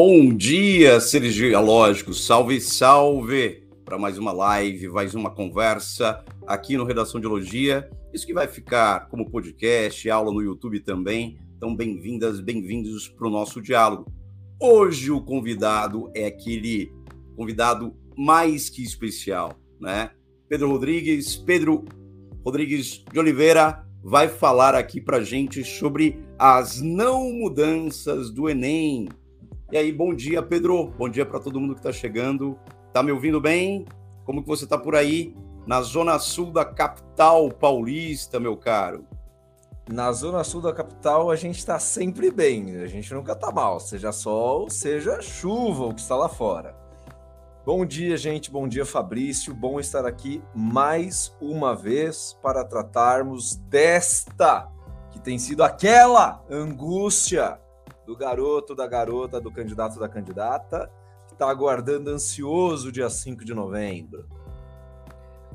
Bom dia, seres geológicos. Salve, salve para mais uma live, mais uma conversa aqui no Redação de Geologia. Isso que vai ficar como podcast, aula no YouTube também. Então, bem-vindas, bem-vindos para o nosso diálogo. Hoje o convidado é aquele convidado mais que especial, né? Pedro Rodrigues, Pedro Rodrigues de Oliveira vai falar aqui para gente sobre as não mudanças do Enem. E aí, bom dia, Pedro. Bom dia para todo mundo que está chegando. Tá me ouvindo bem? Como que você está por aí? Na zona sul da capital paulista, meu caro. Na zona sul da capital a gente está sempre bem, a gente nunca está mal, seja sol, seja chuva, o que está lá fora. Bom dia, gente. Bom dia, Fabrício. Bom estar aqui mais uma vez para tratarmos desta que tem sido aquela angústia do garoto, da garota, do candidato, da candidata, que está aguardando ansioso o dia 5 de novembro.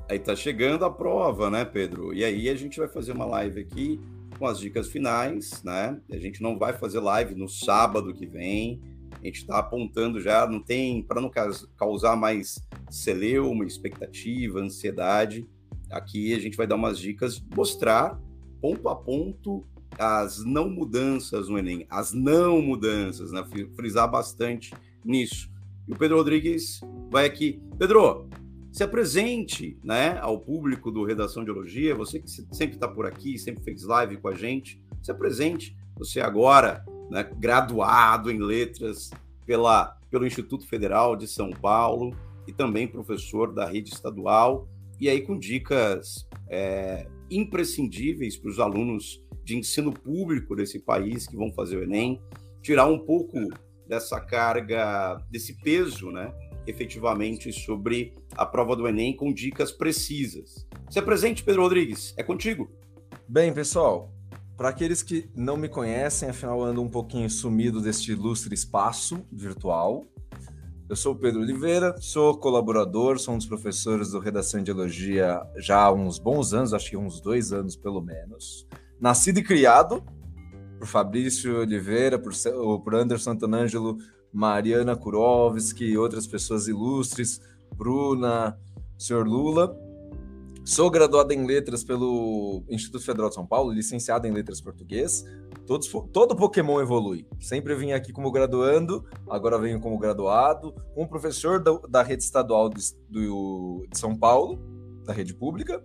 Aí tá chegando a prova, né, Pedro? E aí a gente vai fazer uma live aqui com as dicas finais, né? A gente não vai fazer live no sábado que vem a gente está apontando já, não tem, para não causar mais celeuma, expectativa, ansiedade, aqui a gente vai dar umas dicas, mostrar ponto a ponto as não mudanças no Enem, as não mudanças, né? Frisar bastante nisso. E o Pedro Rodrigues vai aqui. Pedro, se apresente né, ao público do Redação de Geologia, você que sempre está por aqui, sempre fez live com a gente, se apresente. Você agora né, graduado em letras pela, pelo Instituto Federal de São Paulo e também professor da rede estadual, e aí com dicas é, imprescindíveis para os alunos de ensino público desse país que vão fazer o Enem, tirar um pouco dessa carga, desse peso, né, efetivamente sobre a prova do Enem com dicas precisas. Se apresente, Pedro Rodrigues, é contigo. Bem, pessoal, para aqueles que não me conhecem, afinal ando um pouquinho sumido deste ilustre espaço virtual. Eu sou o Pedro Oliveira, sou colaborador, sou um dos professores do Redação de Elogia já há uns bons anos, acho que uns dois anos pelo menos. Nascido e criado por Fabrício Oliveira, por, por Anderson Antonângelo, Mariana Kurovski e outras pessoas ilustres, Bruna, Sr. Lula. Sou graduado em letras pelo Instituto Federal de São Paulo, licenciado em letras português. Todos, todo Pokémon evolui. Sempre vim aqui como graduando, agora venho como graduado, como professor da, da rede estadual de, do, de São Paulo, da rede pública.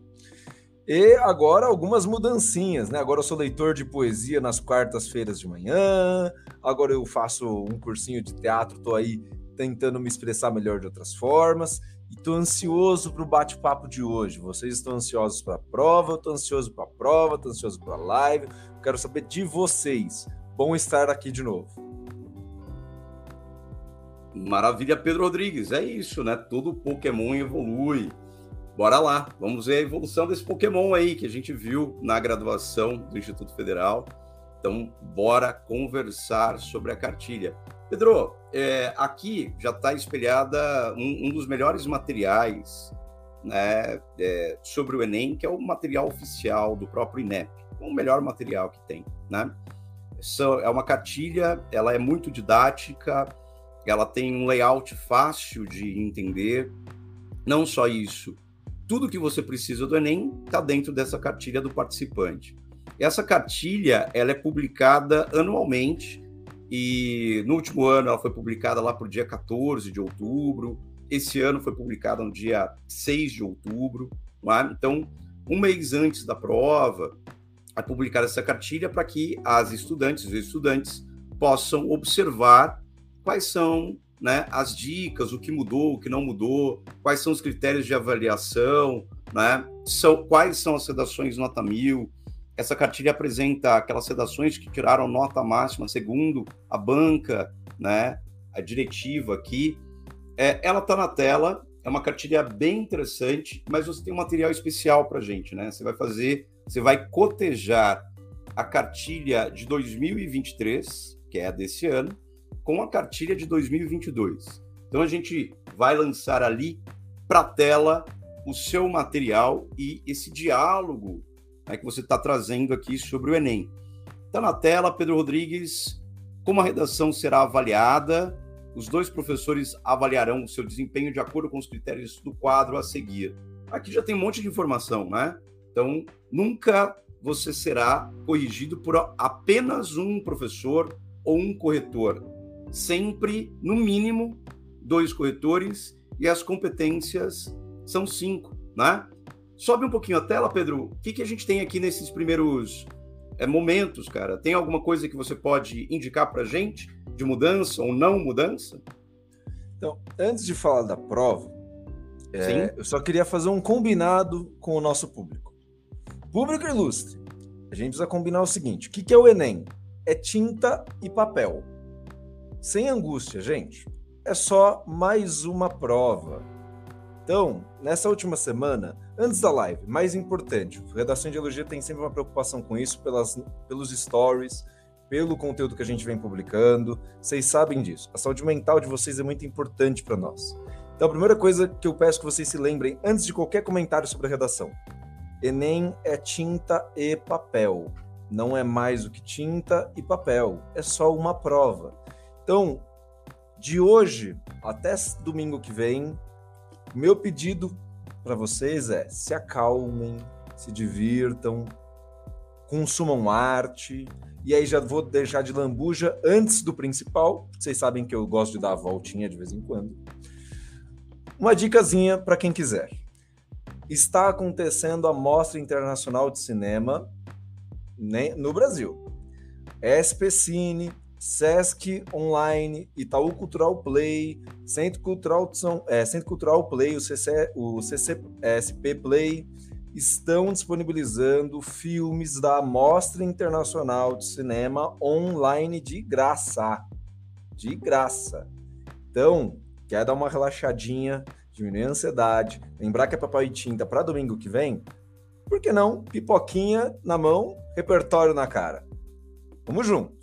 E agora algumas mudancinhas, né? Agora eu sou leitor de poesia nas quartas-feiras de manhã. Agora eu faço um cursinho de teatro, tô aí tentando me expressar melhor de outras formas. E tô ansioso para o bate-papo de hoje. Vocês estão ansiosos para a prova, eu estou ansioso para a prova, estou ansioso para a live. Quero saber de vocês. Bom estar aqui de novo. Maravilha, Pedro Rodrigues. É isso, né? Todo Pokémon evolui. Bora lá, vamos ver a evolução desse Pokémon aí que a gente viu na graduação do Instituto Federal. Então, bora conversar sobre a cartilha. Pedro, é, aqui já está espelhada um, um, dos melhores materiais né, é, sobre o Enem, que é o material oficial do próprio INEP, o melhor material que tem. Né? é uma cartilha, ela é muito didática, ela tem um layout fácil de entender. Não só isso, tudo que você precisa do Enem está dentro dessa cartilha do participante. Essa cartilha ela é publicada anualmente e no último ano ela foi publicada lá por dia 14 de outubro. Esse ano foi publicada no dia 6 de outubro. É? Então, um mês antes da prova, é publicada essa cartilha para que as estudantes e os estudantes possam observar quais são né, as dicas, o que mudou, o que não mudou, quais são os critérios de avaliação, né, são, quais são as redações nota mil, essa cartilha apresenta aquelas sedações que tiraram nota máxima segundo a banca, né, a diretiva aqui. É, ela está na tela, é uma cartilha bem interessante, mas você tem um material especial para gente, né? Você vai fazer, você vai cotejar a cartilha de 2023, que é a desse ano, com a cartilha de 2022. Então a gente vai lançar ali para a tela o seu material e esse diálogo né, que você está trazendo aqui sobre o Enem. Está na tela, Pedro Rodrigues, como a redação será avaliada os dois professores avaliarão o seu desempenho de acordo com os critérios do quadro a seguir. Aqui já tem um monte de informação, né? Então, nunca você será corrigido por apenas um professor ou um corretor. Sempre, no mínimo, dois corretores e as competências são cinco, né? Sobe um pouquinho a tela, Pedro. O que, que a gente tem aqui nesses primeiros é, momentos, cara? Tem alguma coisa que você pode indicar para gente de mudança ou não mudança? Então, antes de falar da prova, é, eu só queria fazer um combinado com o nosso público. Público ilustre, a gente precisa combinar o seguinte: o que, que é o Enem? É tinta e papel. Sem angústia, gente. É só mais uma prova. Então, nessa última semana, antes da live, mais importante, Redação de Elogia tem sempre uma preocupação com isso, pelas, pelos stories, pelo conteúdo que a gente vem publicando. Vocês sabem disso. A saúde mental de vocês é muito importante para nós. Então, a primeira coisa que eu peço que vocês se lembrem, antes de qualquer comentário sobre a redação, Enem é tinta e papel. Não é mais do que tinta e papel. É só uma prova. Então, de hoje até domingo que vem, meu pedido para vocês é se acalmem, se divirtam, consumam arte. E aí já vou deixar de lambuja antes do principal. Vocês sabem que eu gosto de dar a voltinha de vez em quando. Uma dicasinha para quem quiser está acontecendo a Mostra Internacional de Cinema né, no Brasil. SP Cine, Sesc Online, Itaú Cultural Play, Centro Cultural, é, Centro Cultural Play, o, CC, o CCSP Play, estão disponibilizando filmes da Mostra Internacional de Cinema online de graça. De graça. Então, quer dar uma relaxadinha, diminuir a ansiedade, lembrar que é papel e tinta para domingo que vem, por que não pipoquinha na mão, repertório na cara? Vamos juntos.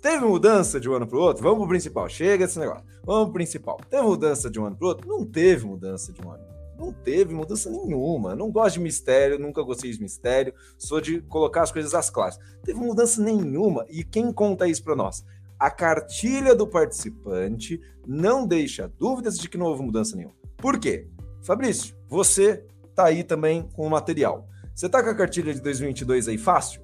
Teve mudança de um ano para o outro? Vamos para o principal. Chega esse negócio. Vamos para o principal. Teve mudança de um ano para o outro? Não teve mudança de um ano. Não teve mudança nenhuma. Não gosto de mistério, nunca gostei de mistério. Sou de colocar as coisas às claras. Teve mudança nenhuma. E quem conta isso para nós? A cartilha do participante não deixa dúvidas de que não houve mudança nenhuma. Por quê? Fabrício, você tá aí também com o material. Você tá com a cartilha de 2022 aí fácil?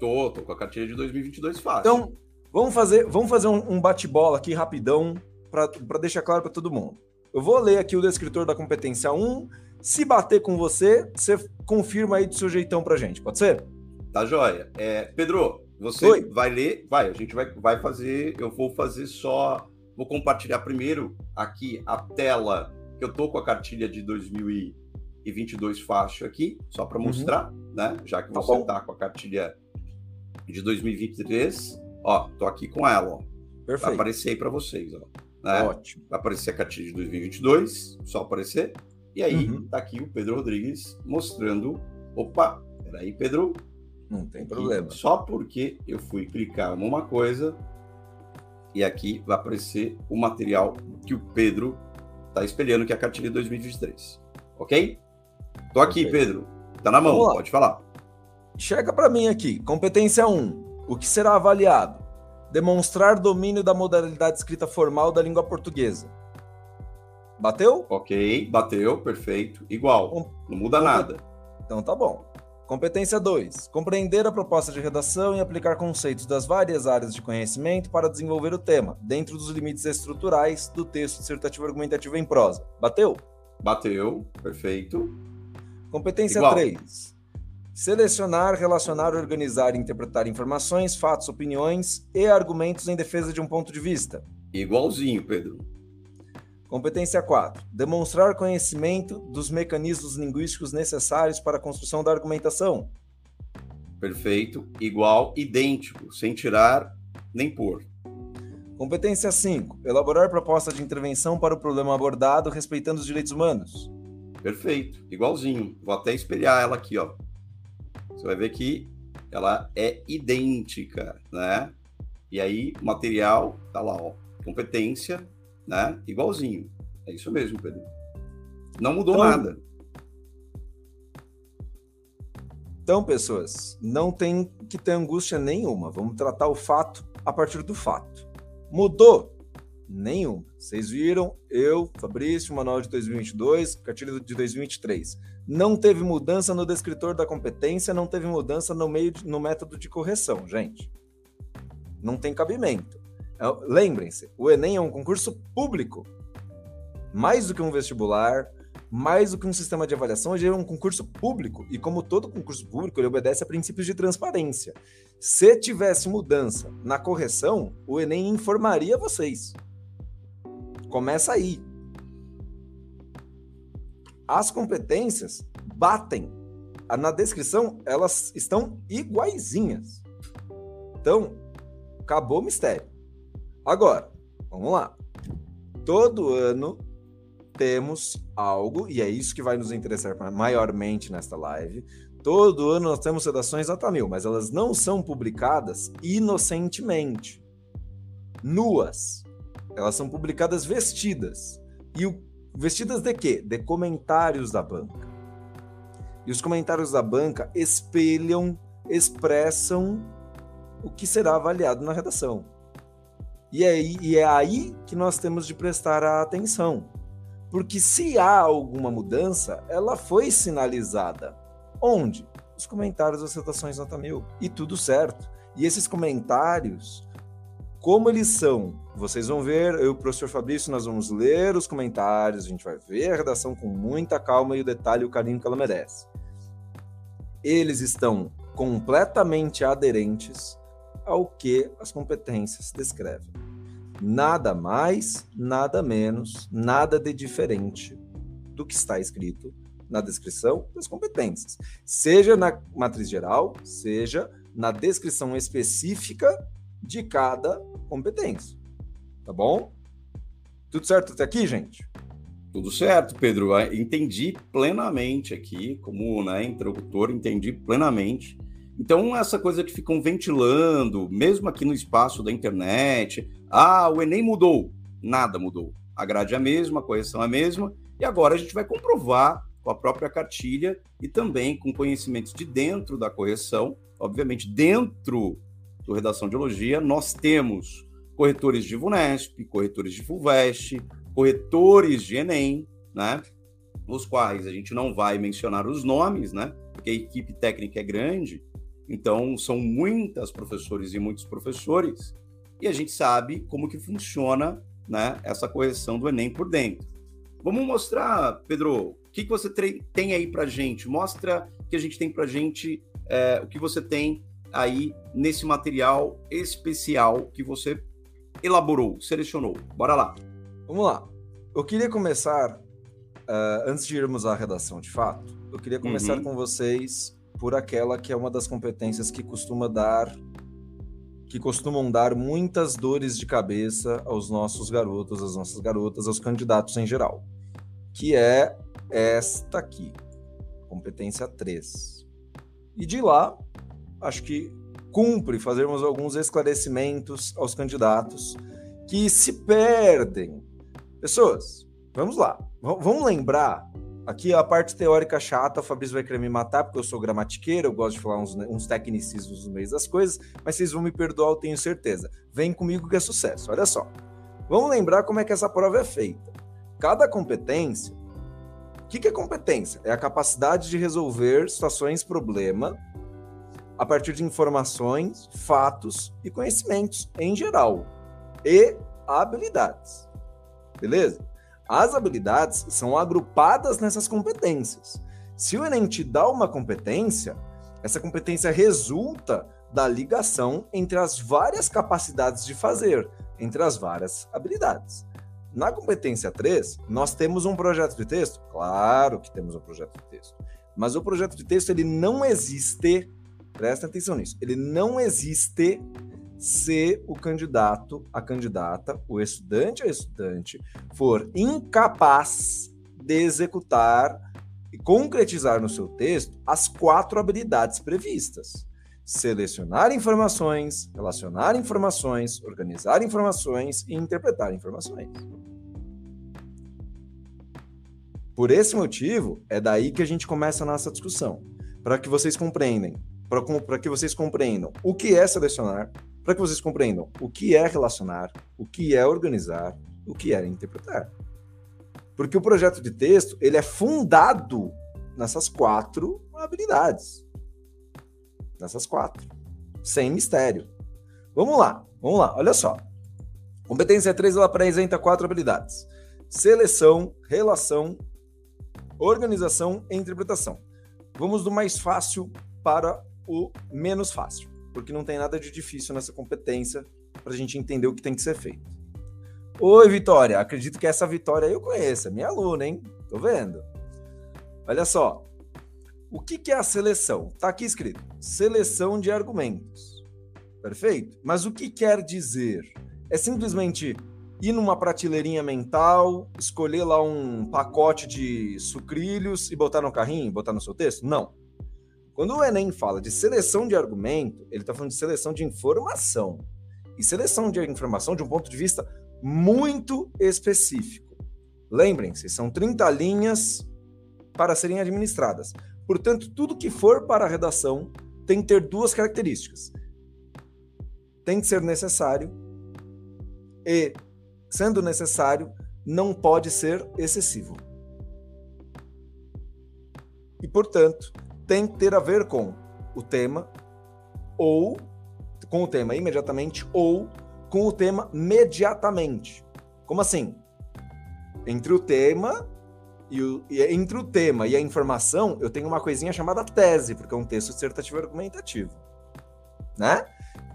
Tô, tô com a cartilha de 2022 fácil. Então, vamos fazer, vamos fazer um, um bate-bola aqui rapidão para deixar claro para todo mundo. Eu vou ler aqui o descritor da competência 1. Se bater com você, você confirma aí do seu jeitão pra gente, pode ser? Tá joia. É, Pedro, você Oi. vai ler, vai, a gente vai, vai fazer, eu vou fazer só, vou compartilhar primeiro aqui a tela que eu tô com a cartilha de 2022 fácil aqui, só para uhum. mostrar, uhum. né? Já que tá você tá, tá com a cartilha de 2023, ó, tô aqui com ela, ó. Perfeito. Vai aparecer aí para vocês, ó. Né? Ótimo. Vai aparecer a cartilha de 2022, só aparecer. E aí uhum. tá aqui o Pedro Rodrigues mostrando. Opa, peraí, Pedro. Não tem problema. Só porque eu fui clicar numa coisa e aqui vai aparecer o material que o Pedro Tá espelhando que é a cartilha de 2023. Ok? Tô aqui. Pedro. Tá na mão, pode falar. Chega para mim aqui. Competência 1. O que será avaliado? Demonstrar domínio da modalidade escrita formal da língua portuguesa. Bateu? Ok, bateu, perfeito. Igual. Não muda nada. Então tá bom. Competência 2. Compreender a proposta de redação e aplicar conceitos das várias áreas de conhecimento para desenvolver o tema, dentro dos limites estruturais do texto dissertativo argumentativo em prosa. Bateu? Bateu, perfeito. Competência 3. Selecionar, relacionar, organizar e interpretar informações, fatos, opiniões e argumentos em defesa de um ponto de vista. Igualzinho, Pedro. Competência 4. Demonstrar conhecimento dos mecanismos linguísticos necessários para a construção da argumentação. Perfeito. Igual, idêntico, sem tirar nem pôr. Competência 5. Elaborar proposta de intervenção para o problema abordado respeitando os direitos humanos. Perfeito. Igualzinho. Vou até espelhar ela aqui, ó. Você vai ver que ela é idêntica, né? E aí, o material tá lá, ó. Competência né? Igualzinho. É isso mesmo, Pedro. Não mudou então, nada. Então, pessoas, não tem que ter angústia nenhuma. Vamos tratar o fato a partir do fato. Mudou? Nenhuma. Vocês viram, eu, Fabrício, manual de 2022, cartilha de 2023. Não teve mudança no descritor da competência, não teve mudança no meio de, no método de correção, gente. Não tem cabimento. É, lembrem-se, o Enem é um concurso público. Mais do que um vestibular, mais do que um sistema de avaliação, ele é um concurso público. E como todo concurso público, ele obedece a princípios de transparência. Se tivesse mudança na correção, o Enem informaria vocês. Começa aí. As competências batem. Na descrição, elas estão iguaizinhas. Então, acabou o mistério. Agora, vamos lá. Todo ano temos algo, e é isso que vai nos interessar maiormente nesta live. Todo ano nós temos redações nota mil, mas elas não são publicadas inocentemente, nuas. Elas são publicadas vestidas. E o, vestidas de quê? De comentários da banca. E os comentários da banca espelham, expressam o que será avaliado na redação. E é, e é aí que nós temos de prestar a atenção. Porque se há alguma mudança, ela foi sinalizada. Onde? Os comentários das redações nota mil. E tudo certo. E esses comentários, como eles são vocês vão ver, eu e o professor Fabrício, nós vamos ler os comentários, a gente vai ver a redação com muita calma e o detalhe e o carinho que ela merece. Eles estão completamente aderentes ao que as competências descrevem. Nada mais, nada menos, nada de diferente do que está escrito na descrição das competências, seja na matriz geral, seja na descrição específica de cada competência. Tá bom? Tudo certo até aqui, gente? Tudo certo, Pedro. Ah, entendi plenamente aqui, como né, interlocutor, entendi plenamente. Então, essa coisa que ficam ventilando, mesmo aqui no espaço da internet, ah, o Enem mudou. Nada mudou. A grade é a mesma, a correção é a mesma, e agora a gente vai comprovar com a própria cartilha e também com conhecimentos de dentro da correção. Obviamente, dentro do Redação de Elogia, nós temos corretores de VUNESP, corretores de FUVEST, corretores de Enem, né? Os quais a gente não vai mencionar os nomes, né? Porque a equipe técnica é grande, então são muitas professores e muitos professores, e a gente sabe como que funciona, né? Essa correção do Enem por dentro. Vamos mostrar, Pedro, o que, que você tem aí para gente? Mostra o que a gente tem para gente, é, o que você tem aí nesse material especial que você elaborou, selecionou? Bora lá. Vamos lá. Eu queria começar, uh, antes de irmos à redação de fato, eu queria começar uhum. com vocês por aquela que é uma das competências que costuma dar que costumam dar muitas dores de cabeça aos nossos garotos, às nossas garotas, aos candidatos em geral, que é esta aqui, competência 3. E de lá, acho que cumpre fazermos alguns esclarecimentos aos candidatos que se perdem. Pessoas, vamos lá. V vamos lembrar. Aqui a parte teórica chata, o Fabrício vai querer me matar porque eu sou gramatiqueiro, eu gosto de falar uns, uns tecnicismos no meio das coisas, mas vocês vão me perdoar, eu tenho certeza. Vem comigo que é sucesso. Olha só. Vamos lembrar como é que essa prova é feita. Cada competência. O que, que é competência? É a capacidade de resolver situações, problema, a partir de informações, fatos e conhecimentos em geral e habilidades. Beleza? As habilidades são agrupadas nessas competências. Se o Enem te dá uma competência, essa competência resulta da ligação entre as várias capacidades de fazer, entre as várias habilidades. Na competência 3, nós temos um projeto de texto? Claro que temos um projeto de texto. Mas o projeto de texto ele não existe Presta atenção nisso. Ele não existe se o candidato, a candidata, o estudante ou estudante for incapaz de executar e concretizar no seu texto as quatro habilidades previstas: selecionar informações, relacionar informações, organizar informações e interpretar informações. Por esse motivo, é daí que a gente começa a nossa discussão, para que vocês compreendam para que vocês compreendam o que é selecionar, para que vocês compreendam o que é relacionar, o que é organizar, o que é interpretar. Porque o projeto de texto, ele é fundado nessas quatro habilidades. Nessas quatro. Sem mistério. Vamos lá, vamos lá, olha só. Competência 3, ela apresenta quatro habilidades. Seleção, relação, organização e interpretação. Vamos do mais fácil para o menos fácil, porque não tem nada de difícil nessa competência para a gente entender o que tem que ser feito. Oi, Vitória. Acredito que essa Vitória eu conheço, é minha aluna, hein? Tô vendo. Olha só. O que, que é a seleção? Tá aqui escrito: seleção de argumentos. Perfeito? Mas o que quer dizer? É simplesmente ir numa prateleirinha mental, escolher lá um pacote de sucrilhos e botar no carrinho, botar no seu texto? Não. Quando o Enem fala de seleção de argumento, ele está falando de seleção de informação. E seleção de informação de um ponto de vista muito específico. Lembrem-se, são 30 linhas para serem administradas. Portanto, tudo que for para a redação tem que ter duas características. Tem que ser necessário e, sendo necessário, não pode ser excessivo. E, portanto, tem que ter a ver com o tema ou com o tema imediatamente ou com o tema imediatamente. Como assim? Entre o tema e, o, e entre o tema e a informação, eu tenho uma coisinha chamada tese, porque é um texto dissertativo argumentativo, né?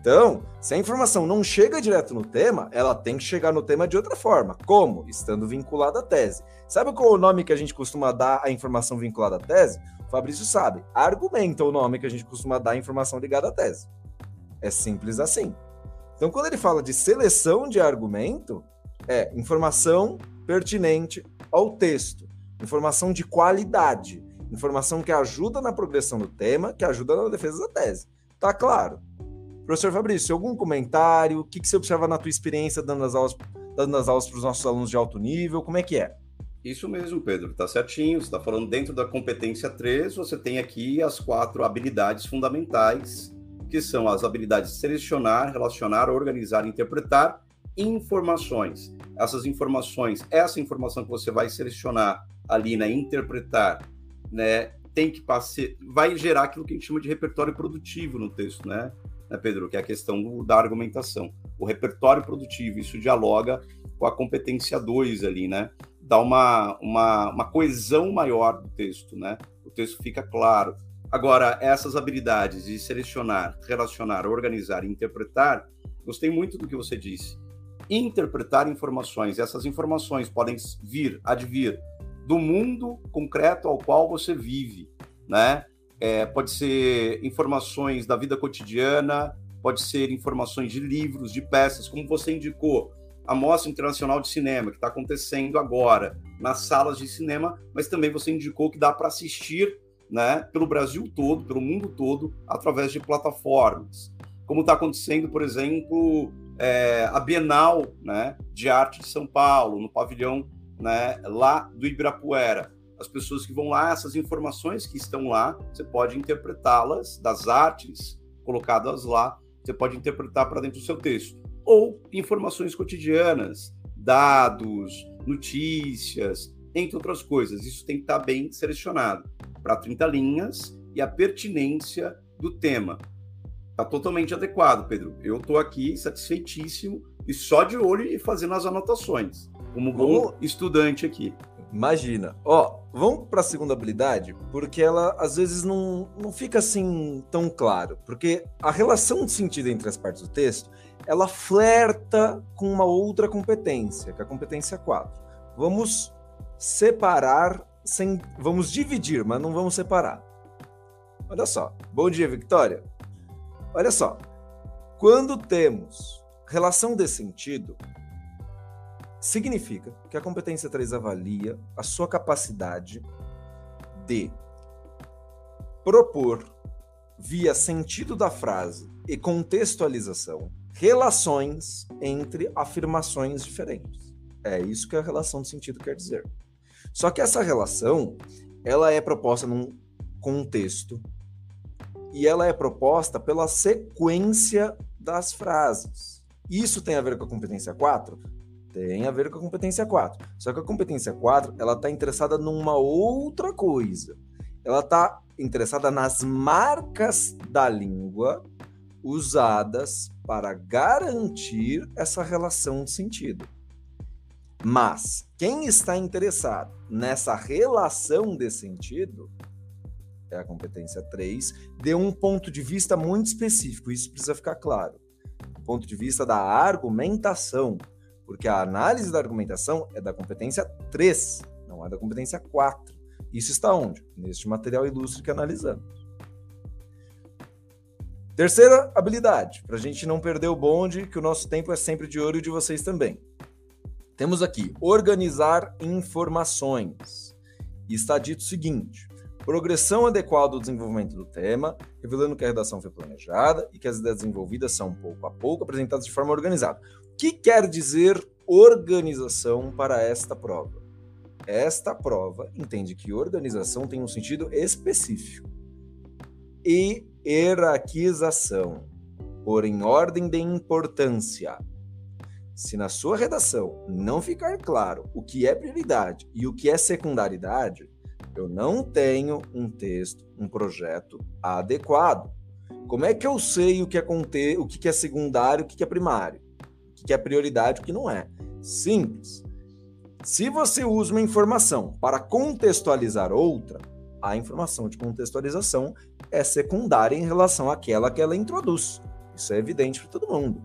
Então, se a informação não chega direto no tema, ela tem que chegar no tema de outra forma. Como? Estando vinculada à tese. Sabe qual é o nome que a gente costuma dar à informação vinculada à tese? Fabrício sabe. Argumenta o nome que a gente costuma dar à informação ligada à tese. É simples assim. Então, quando ele fala de seleção de argumento, é informação pertinente ao texto, informação de qualidade, informação que ajuda na progressão do tema, que ajuda na defesa da tese. Tá claro? Professor Fabrício, algum comentário? O que, que você observa na tua experiência dando as aulas, dando as aulas para os nossos alunos de alto nível? Como é que é? Isso mesmo, Pedro, tá certinho. Você está falando dentro da competência 3, você tem aqui as quatro habilidades fundamentais, que são as habilidades de selecionar, relacionar, organizar interpretar informações. Essas informações, essa informação que você vai selecionar ali, né, interpretar, né, tem que passar, vai gerar aquilo que a gente chama de repertório produtivo no texto, né? né, Pedro? Que é a questão do, da argumentação. O repertório produtivo, isso dialoga com a competência 2 ali, né? Dá uma, uma, uma coesão maior do texto, né? O texto fica claro. Agora, essas habilidades de selecionar, relacionar, organizar e interpretar, gostei muito do que você disse. Interpretar informações, essas informações podem vir, advir do mundo concreto ao qual você vive, né? É, pode ser informações da vida cotidiana, pode ser informações de livros, de peças, como você indicou, a Mostra Internacional de Cinema, que está acontecendo agora nas salas de cinema, mas também você indicou que dá para assistir né, pelo Brasil todo, pelo mundo todo, através de plataformas. Como está acontecendo, por exemplo, é, a Bienal né, de Arte de São Paulo, no pavilhão né, lá do Ibirapuera as pessoas que vão lá, essas informações que estão lá, você pode interpretá-las das artes colocadas lá, você pode interpretar para dentro do seu texto. Ou informações cotidianas, dados, notícias, entre outras coisas. Isso tem que estar bem selecionado para 30 linhas e a pertinência do tema. Está totalmente adequado, Pedro. Eu estou aqui satisfeitíssimo e só de olho e fazendo as anotações, como bom estudante aqui. Imagina. Ó, vamos para a segunda habilidade, porque ela às vezes não, não fica assim tão claro. Porque a relação de sentido entre as partes do texto, ela flerta com uma outra competência, que é a competência 4. Vamos separar, sem, vamos dividir, mas não vamos separar. Olha só. Bom dia, Victoria. Olha só. Quando temos relação de sentido, Significa que a competência 3 avalia a sua capacidade de propor, via sentido da frase e contextualização, relações entre afirmações diferentes. É isso que a relação de sentido quer dizer. Só que essa relação, ela é proposta num contexto e ela é proposta pela sequência das frases. Isso tem a ver com a competência 4? Tem a ver com a competência 4. Só que a competência 4, ela está interessada numa outra coisa. Ela está interessada nas marcas da língua usadas para garantir essa relação de sentido. Mas quem está interessado nessa relação de sentido é a competência 3, de um ponto de vista muito específico, isso precisa ficar claro. Do ponto de vista da argumentação, porque a análise da argumentação é da competência 3, não é da competência 4. Isso está onde? Neste material ilustre que analisamos. Terceira habilidade, para a gente não perder o bonde, que o nosso tempo é sempre de ouro e de vocês também. Temos aqui organizar informações. E está dito o seguinte: progressão adequada do desenvolvimento do tema, revelando que a redação foi planejada e que as ideias desenvolvidas são pouco a pouco apresentadas de forma organizada que quer dizer organização para esta prova? Esta prova entende que organização tem um sentido específico. E hierarquização, por em ordem de importância. Se na sua redação não ficar claro o que é prioridade e o que é secundaridade, eu não tenho um texto, um projeto adequado. Como é que eu sei o que é, conter, o que é secundário, o que é primário? que é prioridade, o que não é. Simples. Se você usa uma informação para contextualizar outra, a informação de contextualização é secundária em relação àquela que ela introduz. Isso é evidente para todo mundo.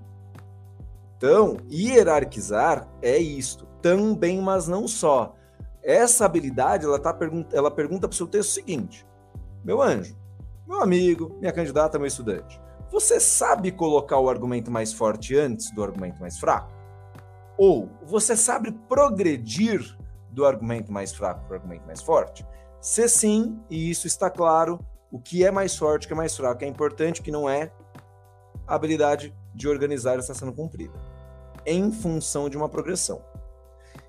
Então, hierarquizar é isto, também, mas não só. Essa habilidade, ela, tá, ela pergunta para o seu texto o seguinte: Meu anjo, meu amigo, minha candidata, meu estudante, você sabe colocar o argumento mais forte antes do argumento mais fraco? Ou você sabe progredir do argumento mais fraco para o argumento mais forte? Se sim, e isso está claro, o que é mais forte, o que é mais fraco, é importante, que não é a habilidade de organizar está sendo cumprida, em função de uma progressão.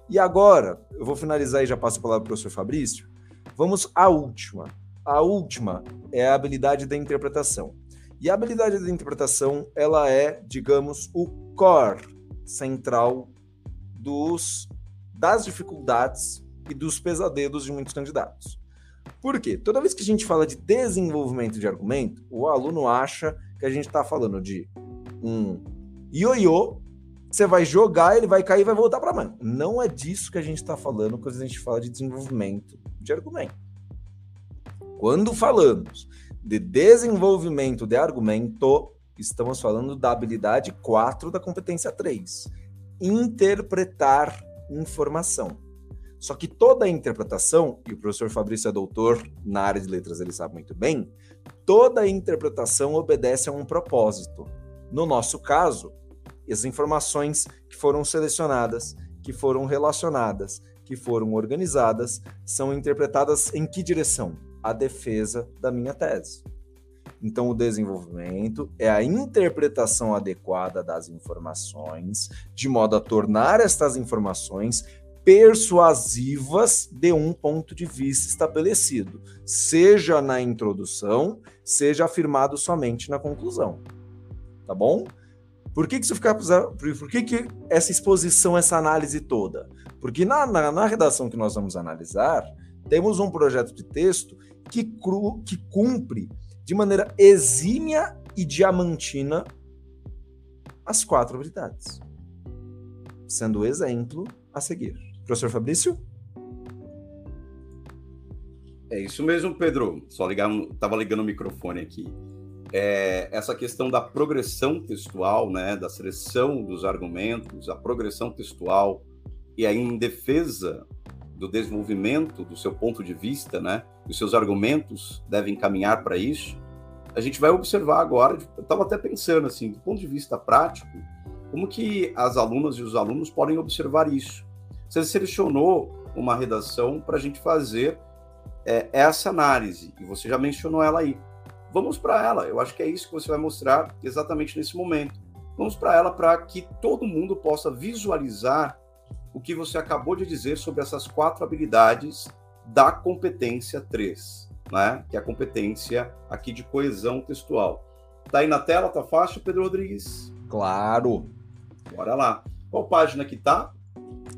E agora, eu vou finalizar e já passo a palavra para o professor Fabrício. Vamos à última. A última é a habilidade da interpretação. E a habilidade de interpretação, ela é, digamos, o core central dos das dificuldades e dos pesadelos de muitos candidatos. Por quê? Toda vez que a gente fala de desenvolvimento de argumento, o aluno acha que a gente está falando de um ioiô, você vai jogar, ele vai cair e vai voltar para a mão. Não é disso que a gente está falando quando a gente fala de desenvolvimento de argumento. Quando falamos de desenvolvimento de argumento, estamos falando da habilidade 4 da competência 3. Interpretar informação. Só que toda a interpretação, e o professor Fabrício é doutor na área de letras, ele sabe muito bem, toda a interpretação obedece a um propósito. No nosso caso, as informações que foram selecionadas, que foram relacionadas, que foram organizadas, são interpretadas em que direção? a defesa da minha tese. Então, o desenvolvimento é a interpretação adequada das informações, de modo a tornar estas informações persuasivas de um ponto de vista estabelecido, seja na introdução, seja afirmado somente na conclusão. Tá bom? Por que, que isso fica. Por que, que essa exposição, essa análise toda? Porque na, na, na redação que nós vamos analisar, temos um projeto de texto que, cru, que cumpre de maneira exímia e diamantina as quatro habilidades, sendo o exemplo a seguir. Professor Fabrício? É isso mesmo, Pedro. Só ligar, estava ligando o microfone aqui. É, essa questão da progressão textual, né, da seleção dos argumentos, a progressão textual e a em defesa do desenvolvimento do seu ponto de vista, né? Os seus argumentos devem caminhar para isso. A gente vai observar agora, eu estava até pensando assim, do ponto de vista prático, como que as alunas e os alunos podem observar isso. Você selecionou uma redação para a gente fazer é, essa análise, e você já mencionou ela aí. Vamos para ela, eu acho que é isso que você vai mostrar exatamente nesse momento. Vamos para ela para que todo mundo possa visualizar o que você acabou de dizer sobre essas quatro habilidades da competência 3, né? que é a competência aqui de coesão textual. Tá aí na tela, tá fácil, Pedro Rodrigues? Claro. Bora lá. Qual página que tá?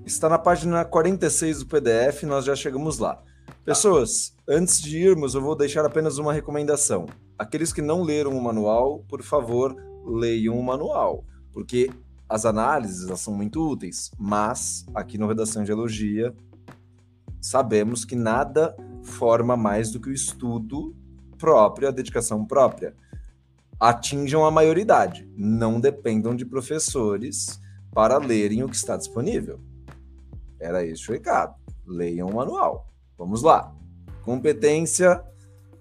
Está na página 46 do PDF, nós já chegamos lá. Pessoas, antes de irmos, eu vou deixar apenas uma recomendação. Aqueles que não leram o manual, por favor, leiam o manual, porque as análises são muito úteis, mas aqui no Redação de Elogia sabemos que nada forma mais do que o estudo próprio, a dedicação própria. Atinjam a maioridade, não dependam de professores para lerem o que está disponível. Era esse o recado. Leiam o manual. Vamos lá. Competência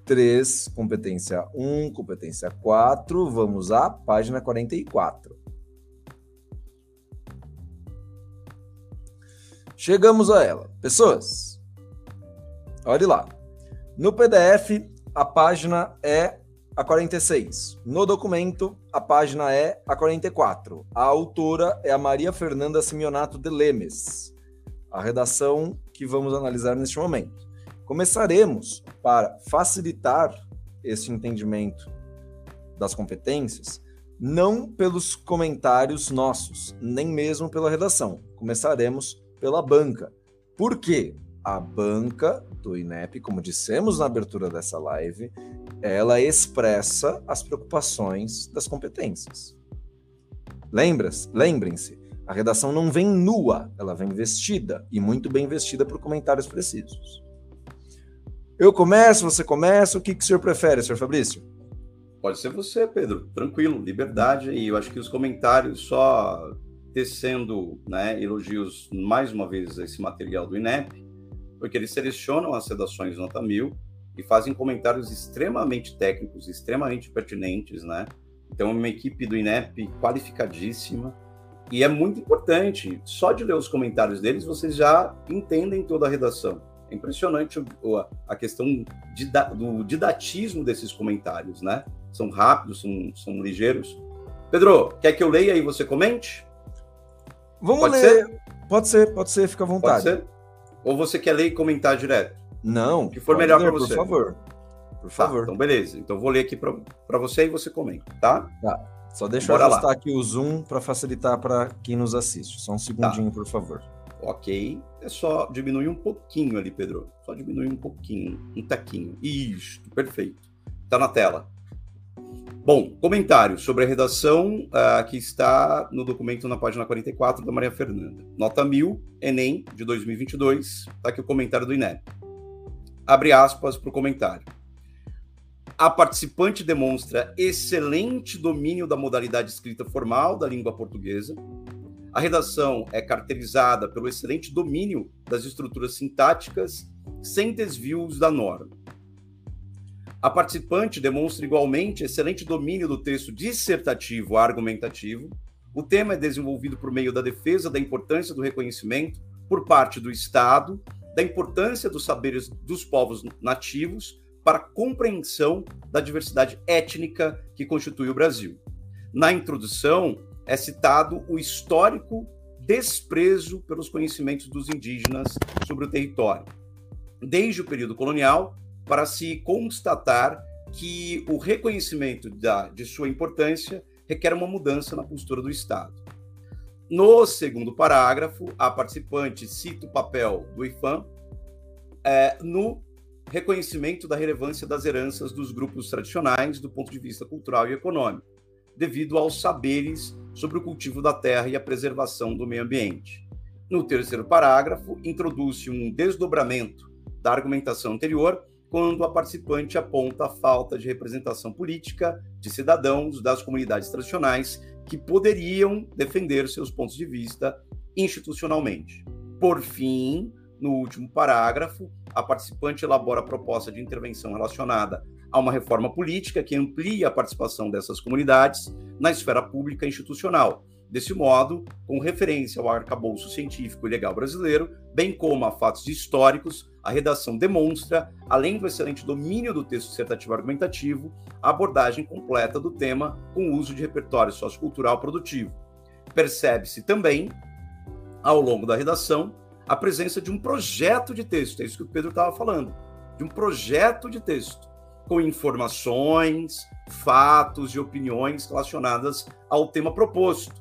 3, competência 1, competência 4. Vamos à página 44. Chegamos a ela. Pessoas, olhe lá. No PDF, a página é a 46. No documento, a página é a 44. A autora é a Maria Fernanda Simeonato de Lemes. A redação que vamos analisar neste momento. Começaremos para facilitar esse entendimento das competências, não pelos comentários nossos, nem mesmo pela redação. Começaremos pela banca. Por quê? A banca do INEP, como dissemos na abertura dessa live, ela expressa as preocupações das competências. Lembrem-se, a redação não vem nua, ela vem vestida, e muito bem vestida por comentários precisos. Eu começo, você começa, o que, que o senhor prefere, senhor Fabrício? Pode ser você, Pedro. Tranquilo, liberdade. E eu acho que os comentários só tecendo né, elogios mais uma vez a esse material do INEP, porque eles selecionam as redações nota mil e fazem comentários extremamente técnicos, extremamente pertinentes, né? Então, é uma equipe do INEP qualificadíssima e é muito importante. Só de ler os comentários deles, vocês já entendem toda a redação. É impressionante a questão do didatismo desses comentários, né? São rápidos, são, são ligeiros. Pedro, quer que eu leia e você comente? Vamos pode ler. Ser? Pode ser, pode ser, fica à vontade. Pode ser? Ou você quer ler e comentar direto? Não. O que for melhor para você. Por favor. Por tá, favor. Tá, então, beleza. Então, vou ler aqui para você e você comenta, tá? Tá. Só deixa Bora eu ajustar lá. aqui o zoom para facilitar para quem nos assiste. Só um segundinho, tá. por favor. Ok. É só diminuir um pouquinho ali, Pedro. Só diminuir um pouquinho, um taquinho. Isso, perfeito. Tá na tela. Bom, comentário sobre a redação uh, que está no documento na página 44 da Maria Fernanda. Nota 1000, Enem de 2022. Está aqui o comentário do INEP. Abre aspas para o comentário. A participante demonstra excelente domínio da modalidade escrita formal da língua portuguesa. A redação é caracterizada pelo excelente domínio das estruturas sintáticas sem desvios da norma a participante demonstra igualmente excelente domínio do texto dissertativo argumentativo. O tema é desenvolvido por meio da defesa da importância do reconhecimento por parte do Estado, da importância dos saberes dos povos nativos para a compreensão da diversidade étnica que constitui o Brasil. Na introdução, é citado o histórico desprezo pelos conhecimentos dos indígenas sobre o território. Desde o período colonial, para se constatar que o reconhecimento da, de sua importância requer uma mudança na postura do Estado. No segundo parágrafo, a participante cita o papel do IFAM é, no reconhecimento da relevância das heranças dos grupos tradicionais do ponto de vista cultural e econômico, devido aos saberes sobre o cultivo da terra e a preservação do meio ambiente. No terceiro parágrafo, introduz-se um desdobramento da argumentação anterior quando a participante aponta a falta de representação política de cidadãos das comunidades tradicionais que poderiam defender seus pontos de vista institucionalmente. Por fim, no último parágrafo, a participante elabora a proposta de intervenção relacionada a uma reforma política que amplie a participação dessas comunidades na esfera pública institucional. Desse modo, com referência ao arcabouço científico e legal brasileiro, bem como a fatos históricos, a redação demonstra, além do excelente domínio do texto dissertativo argumentativo, a abordagem completa do tema com o uso de repertório sociocultural produtivo. Percebe-se também, ao longo da redação, a presença de um projeto de texto, é isso que o Pedro estava falando, de um projeto de texto, com informações, fatos e opiniões relacionadas ao tema proposto,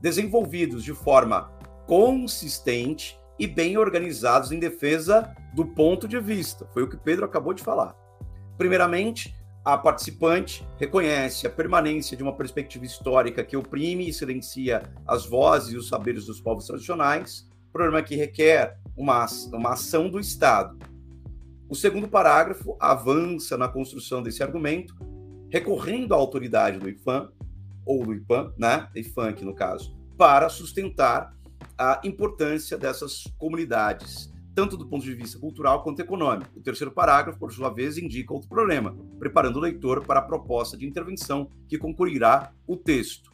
desenvolvidos de forma consistente e bem organizados em defesa do ponto de vista. Foi o que Pedro acabou de falar. Primeiramente, a participante reconhece a permanência de uma perspectiva histórica que oprime e silencia as vozes e os saberes dos povos tradicionais, problema que requer uma, uma ação do Estado. O segundo parágrafo avança na construção desse argumento, recorrendo à autoridade do IFAM, ou do IPAM, né, IFAM aqui no caso, para sustentar a importância dessas comunidades, tanto do ponto de vista cultural quanto econômico. O terceiro parágrafo, por sua vez, indica outro problema, preparando o leitor para a proposta de intervenção que concluirá o texto.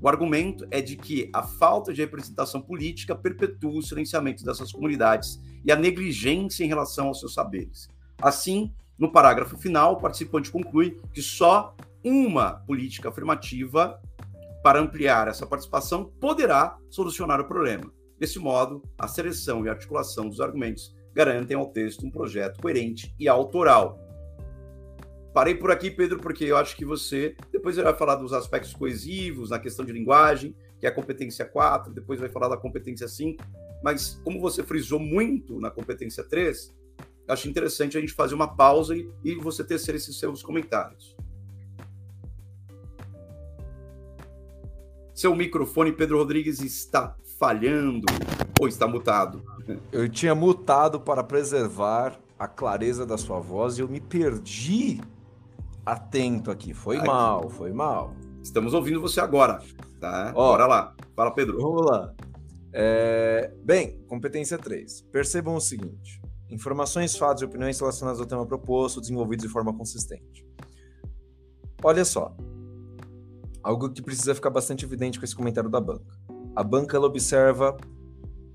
O argumento é de que a falta de representação política perpetua o silenciamento dessas comunidades e a negligência em relação aos seus saberes. Assim, no parágrafo final, o participante conclui que só uma política afirmativa para ampliar essa participação poderá solucionar o problema. Desse modo, a seleção e articulação dos argumentos garantem ao texto um projeto coerente e autoral. Parei por aqui, Pedro, porque eu acho que você depois vai falar dos aspectos coesivos, na questão de linguagem, que é a competência 4, depois vai falar da competência 5, mas como você frisou muito na competência 3, acho interessante a gente fazer uma pausa e, e você tecer esses seus comentários. Seu microfone, Pedro Rodrigues, está falhando ou está mutado? Eu tinha mutado para preservar a clareza da sua voz e eu me perdi atento aqui. Foi aqui. mal, foi mal. Estamos ouvindo você agora, tá? Ó, Bora lá. Fala, Pedro. Vamos lá. É... Bem, competência 3. Percebam o seguinte: informações, fatos e opiniões relacionadas ao tema proposto, desenvolvidos de forma consistente. Olha só, algo que precisa ficar bastante evidente com esse comentário da banca. A banca ela observa,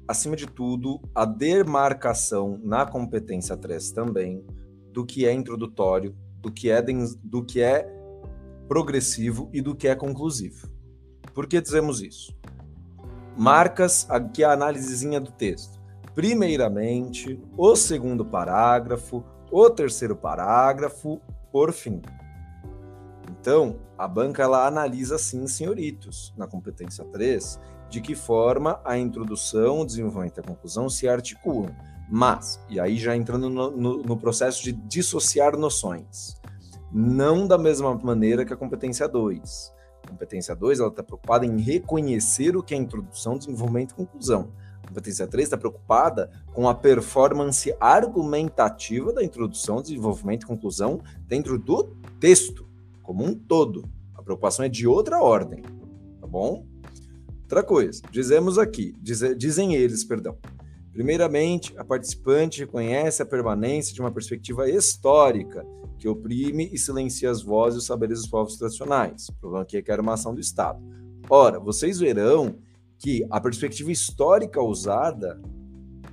acima de tudo, a demarcação na competência 3 também do que é introdutório, do que é, do que é progressivo e do que é conclusivo. Por que dizemos isso? Marcas aqui a análisezinha do texto. Primeiramente, o segundo parágrafo, o terceiro parágrafo, por fim. Então, a banca ela analisa sim, senhoritos, na competência 3, de que forma a introdução, o desenvolvimento e a conclusão se articulam. Mas, e aí já entrando no, no, no processo de dissociar noções, não da mesma maneira que a competência 2. A competência 2 está preocupada em reconhecer o que é introdução, desenvolvimento e conclusão. Competência 3 está preocupada com a performance argumentativa da introdução, desenvolvimento e conclusão dentro do texto como um todo. A preocupação é de outra ordem, tá bom? Outra coisa, dizemos aqui, diz, dizem eles, perdão. Primeiramente, a participante reconhece a permanência de uma perspectiva histórica que oprime e silencia as vozes e os saberes dos povos tradicionais. O problema é que era uma ação do Estado. Ora, vocês verão que a perspectiva histórica usada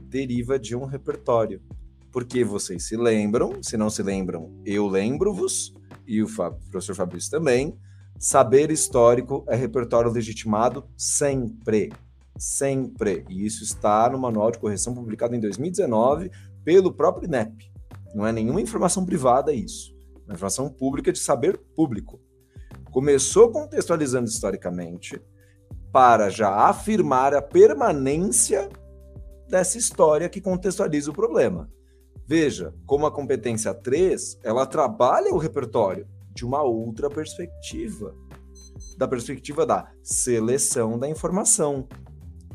deriva de um repertório. Porque vocês se lembram, se não se lembram, eu lembro-vos, e o professor Fabrício também, saber histórico é repertório legitimado sempre. Sempre. E isso está no manual de correção publicado em 2019 pelo próprio INEP. Não é nenhuma informação privada isso. É uma informação pública de saber público. Começou contextualizando historicamente para já afirmar a permanência dessa história que contextualiza o problema. Veja, como a competência 3, ela trabalha o repertório de uma outra perspectiva, da perspectiva da seleção da informação,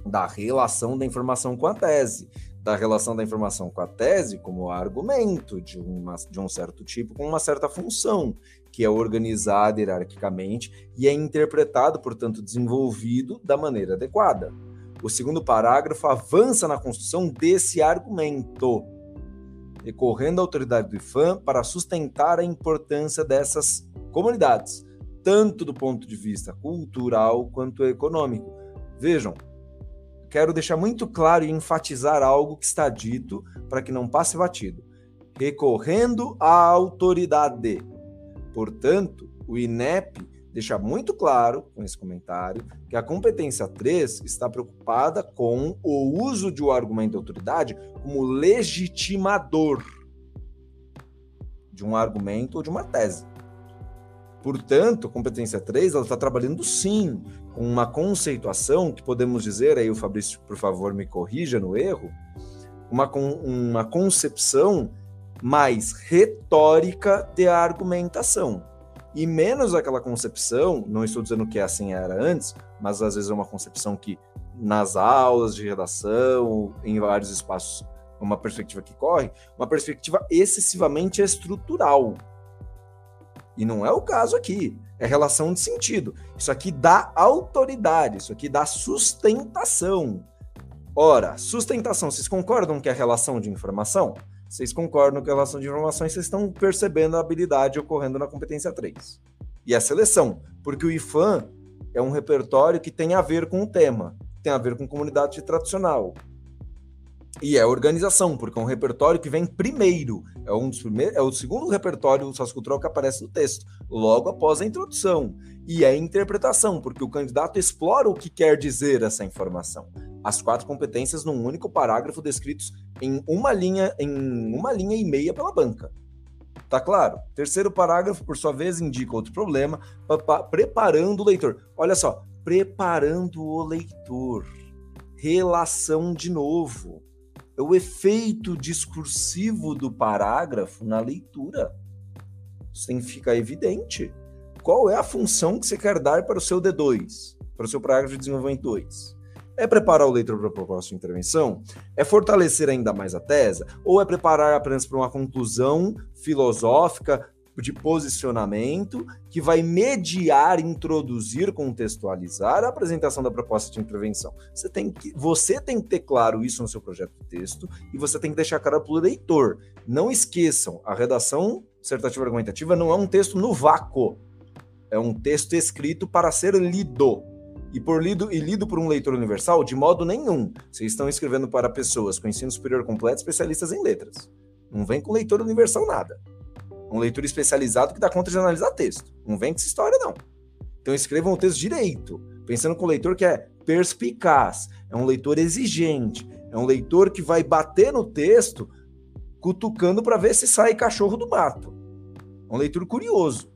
da relação da informação com a tese, da relação da informação com a tese como argumento de, uma, de um certo tipo com uma certa função, que é organizado hierarquicamente e é interpretado, portanto, desenvolvido da maneira adequada. O segundo parágrafo avança na construção desse argumento recorrendo à autoridade do IFAM para sustentar a importância dessas comunidades, tanto do ponto de vista cultural quanto econômico. Vejam, quero deixar muito claro e enfatizar algo que está dito para que não passe batido. Recorrendo à autoridade. Portanto, o INEP deixa muito claro com esse comentário que a competência 3 está preocupada com o uso de um argumento de autoridade como legitimador de um argumento ou de uma tese. Portanto, a competência 3 ela está trabalhando sim uma conceituação que podemos dizer, aí o Fabrício, por favor, me corrija no erro, uma, uma concepção mais retórica de argumentação. E menos aquela concepção, não estou dizendo que assim era antes, mas às vezes é uma concepção que nas aulas de redação, em vários espaços, uma perspectiva que corre, uma perspectiva excessivamente estrutural. E não é o caso aqui. É relação de sentido. Isso aqui dá autoridade, isso aqui dá sustentação. Ora, sustentação, vocês concordam que é relação de informação? Vocês concordam que a relação de informações, vocês estão percebendo a habilidade ocorrendo na competência 3. E a seleção, porque o IFAM é um repertório que tem a ver com o tema, tem a ver com comunidade tradicional. E é organização, porque é um repertório que vem primeiro. É, um dos primeiros, é o segundo repertório sociocultural que aparece no texto, logo após a introdução. E é interpretação, porque o candidato explora o que quer dizer essa informação as quatro competências num único parágrafo descritos em uma linha, em uma linha e meia pela banca. Tá claro? Terceiro parágrafo, por sua vez, indica outro problema, preparando o leitor. Olha só, preparando o leitor. Relação de novo. É o efeito discursivo do parágrafo na leitura. Isso tem que ficar evidente. Qual é a função que você quer dar para o seu D2, para o seu parágrafo de desenvolvimento 2? É preparar o leitor para a proposta de intervenção? É fortalecer ainda mais a tese? Ou é preparar apenas para uma conclusão filosófica de posicionamento que vai mediar, introduzir, contextualizar a apresentação da proposta de intervenção. Você tem que, você tem que ter claro isso no seu projeto de texto e você tem que deixar claro para o leitor. Não esqueçam, a redação dissertativa argumentativa não é um texto no vácuo. É um texto escrito para ser lido e por lido e lido por um leitor universal, de modo nenhum. Vocês estão escrevendo para pessoas com ensino superior completo, especialistas em letras. Não vem com leitor universal nada. Um leitor especializado que dá conta de analisar texto. Não vem com essa história, não. Então escrevam o texto direito, pensando com o leitor que é perspicaz, é um leitor exigente, é um leitor que vai bater no texto cutucando para ver se sai cachorro do mato. É um leitor curioso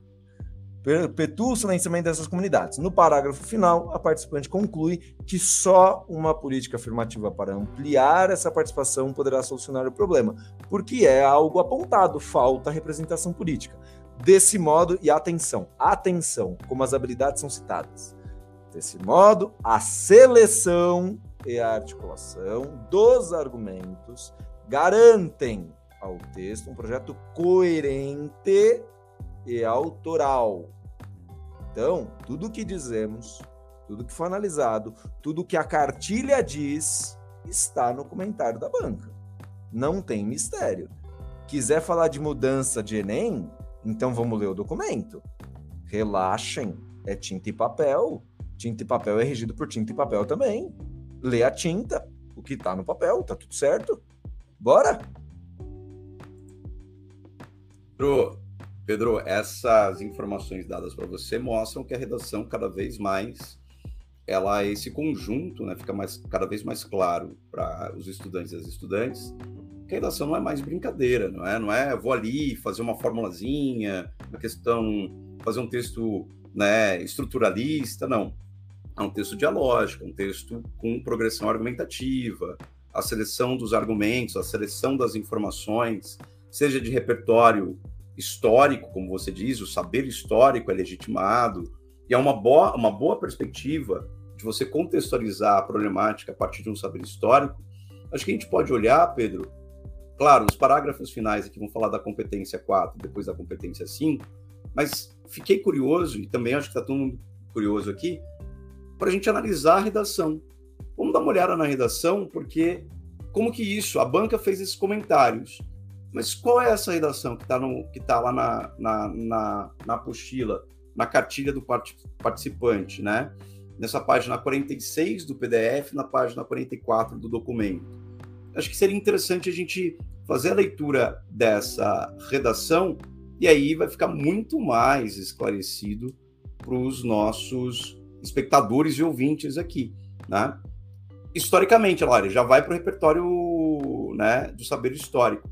perpetua o silenciamento dessas comunidades. No parágrafo final, a participante conclui que só uma política afirmativa para ampliar essa participação poderá solucionar o problema, porque é algo apontado, falta representação política. Desse modo, e atenção, atenção, como as habilidades são citadas. Desse modo, a seleção e a articulação dos argumentos garantem ao texto um projeto coerente e autoral. Então, tudo que dizemos, tudo que foi analisado, tudo que a cartilha diz, está no comentário da banca. Não tem mistério. Quiser falar de mudança de Enem, então vamos ler o documento. Relaxem, é tinta e papel. Tinta e papel é regido por tinta e papel também. Lê a tinta, o que está no papel, tá tudo certo. Bora? Pro, Pedro, essas informações dadas para você mostram que a redação cada vez mais ela esse conjunto, né, fica mais cada vez mais claro para os estudantes e as estudantes que a redação não é mais brincadeira, não é? Não é vou ali fazer uma formulazinha, uma questão, fazer um texto, né, estruturalista, não. É um texto dialógico, um texto com progressão argumentativa, a seleção dos argumentos, a seleção das informações, seja de repertório histórico, como você diz, o saber histórico é legitimado, e é uma boa, uma boa perspectiva de você contextualizar a problemática a partir de um saber histórico. Acho que a gente pode olhar, Pedro, claro, os parágrafos finais aqui vão falar da competência 4, depois da competência 5, mas fiquei curioso, e também acho que está todo mundo curioso aqui, para a gente analisar a redação. Vamos dar uma olhada na redação, porque como que isso, a banca fez esses comentários, mas qual é essa redação que está tá lá na, na, na, na apostila, na cartilha do participante, né? Nessa página 46 do PDF, na página 44 do documento. Acho que seria interessante a gente fazer a leitura dessa redação e aí vai ficar muito mais esclarecido para os nossos espectadores e ouvintes aqui, né? Historicamente, olha, já vai para o repertório né, do saber histórico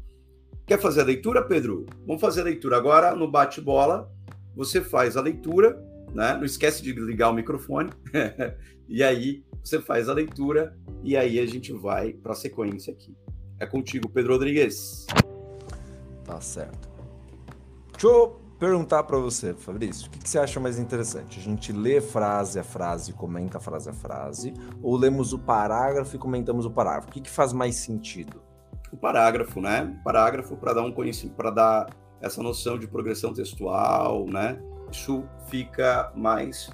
Quer fazer a leitura, Pedro? Vamos fazer a leitura. Agora, no bate-bola, você faz a leitura, né? Não esquece de ligar o microfone. e aí, você faz a leitura e aí a gente vai para a sequência aqui. É contigo, Pedro Rodrigues. Tá certo. Deixa eu perguntar para você, Fabrício, o que, que, você acha mais interessante? A gente lê frase a frase, comenta frase a frase, ou lemos o parágrafo e comentamos o parágrafo? O que, que faz mais sentido? O parágrafo, né? O parágrafo para dar um conhecimento, para dar essa noção de progressão textual, né? Isso fica mais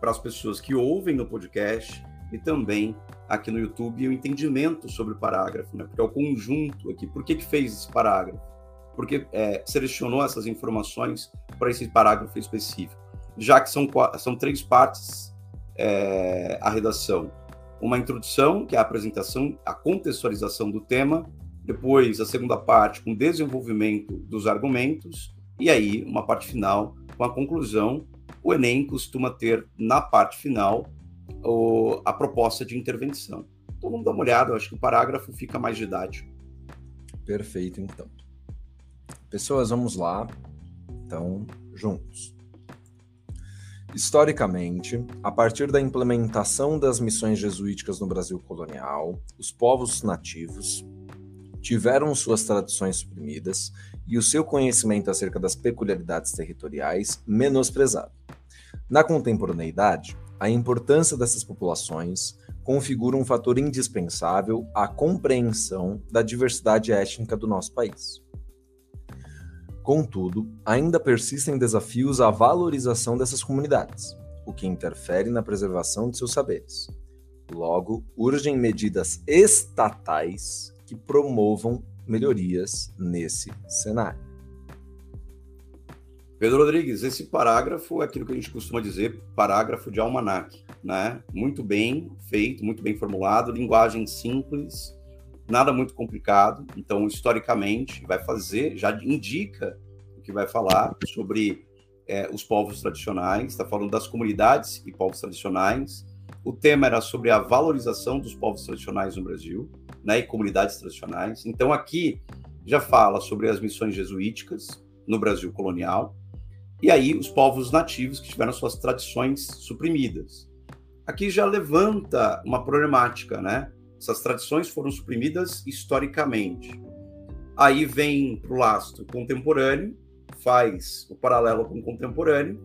para as pessoas que ouvem no podcast e também aqui no YouTube o entendimento sobre o parágrafo, né? Porque é o conjunto aqui. Por que, que fez esse parágrafo? Porque é, selecionou essas informações para esse parágrafo específico. Já que são, são três partes é, a redação. Uma introdução, que é a apresentação, a contextualização do tema, depois a segunda parte com desenvolvimento dos argumentos, e aí uma parte final com a conclusão. O Enem costuma ter na parte final o, a proposta de intervenção. Então vamos dar uma olhada, eu acho que o parágrafo fica mais didático. Perfeito, então. Pessoas, vamos lá. Então, juntos. Historicamente, a partir da implementação das missões jesuíticas no Brasil colonial, os povos nativos tiveram suas tradições suprimidas e o seu conhecimento acerca das peculiaridades territoriais menosprezado. Na contemporaneidade, a importância dessas populações configura um fator indispensável à compreensão da diversidade étnica do nosso país. Contudo, ainda persistem desafios à valorização dessas comunidades, o que interfere na preservação de seus saberes. Logo, urgem medidas estatais que promovam melhorias nesse cenário. Pedro Rodrigues, esse parágrafo é aquilo que a gente costuma dizer, parágrafo de almanac, né? Muito bem feito, muito bem formulado, linguagem simples, nada muito complicado. Então, historicamente, vai fazer, já indica o que vai falar sobre é, os povos tradicionais, está falando das comunidades e povos tradicionais. O tema era sobre a valorização dos povos tradicionais no Brasil, né? E comunidades tradicionais. Então, aqui já fala sobre as missões jesuíticas no Brasil colonial e aí os povos nativos que tiveram suas tradições suprimidas. Aqui já levanta uma problemática, né? Essas tradições foram suprimidas historicamente. Aí vem para o lastro contemporâneo, faz o paralelo com o contemporâneo,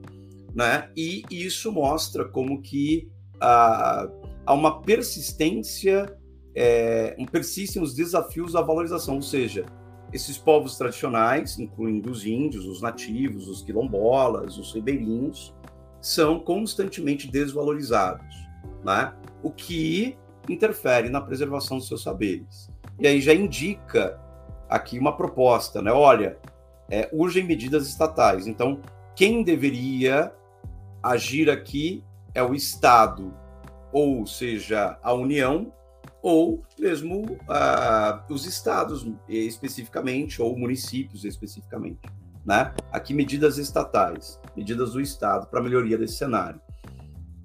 né? E isso mostra como que ah, há uma persistência, é, persistem os desafios à valorização, ou seja, esses povos tradicionais, incluindo os índios, os nativos, os quilombolas, os ribeirinhos, são constantemente desvalorizados, né? o que interfere na preservação dos seus saberes. E aí já indica aqui uma proposta, né? Olha, é, urgem medidas estatais. Então, quem deveria agir aqui é o Estado, ou seja, a União, ou mesmo uh, os estados especificamente, ou municípios especificamente. Né? Aqui, medidas estatais, medidas do Estado para melhoria desse cenário.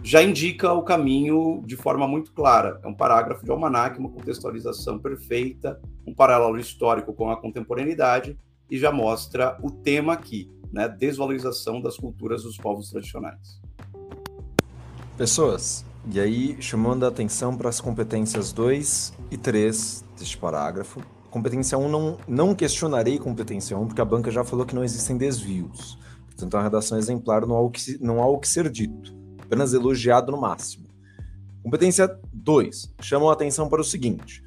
Já indica o caminho de forma muito clara. É um parágrafo de almanac, uma contextualização perfeita, um paralelo histórico com a contemporaneidade, e já mostra o tema aqui, né? Desvalorização das culturas dos povos tradicionais. Pessoas, e aí, chamando a atenção para as competências 2 e 3 deste parágrafo. Competência 1, não, não questionarei competência 1, porque a banca já falou que não existem desvios. Portanto, é uma redação exemplar, não há o que, não há o que ser dito, apenas elogiado no máximo. Competência 2, chamam a atenção para o seguinte: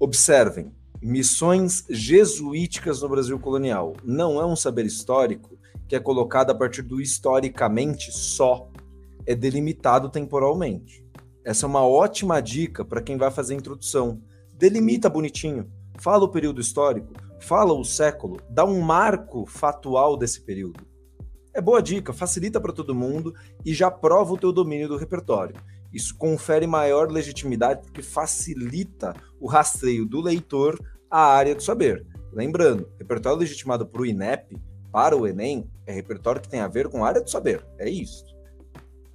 observem, missões jesuíticas no Brasil colonial. Não é um saber histórico que é colocado a partir do historicamente só é delimitado temporalmente. Essa é uma ótima dica para quem vai fazer introdução. Delimita bonitinho, fala o período histórico, fala o século, dá um marco fatual desse período. É boa dica, facilita para todo mundo e já prova o teu domínio do repertório. Isso confere maior legitimidade porque facilita o rastreio do leitor à área do saber. Lembrando, repertório legitimado para o INEP, para o Enem, é repertório que tem a ver com a área do saber. É isso.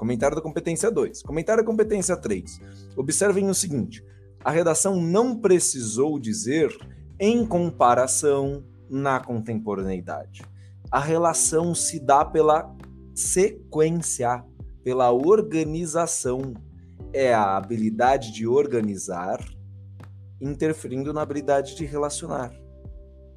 Comentário da competência 2. Comentário da competência 3. Observem o seguinte: a redação não precisou dizer em comparação, na contemporaneidade. A relação se dá pela sequência, pela organização. É a habilidade de organizar interferindo na habilidade de relacionar.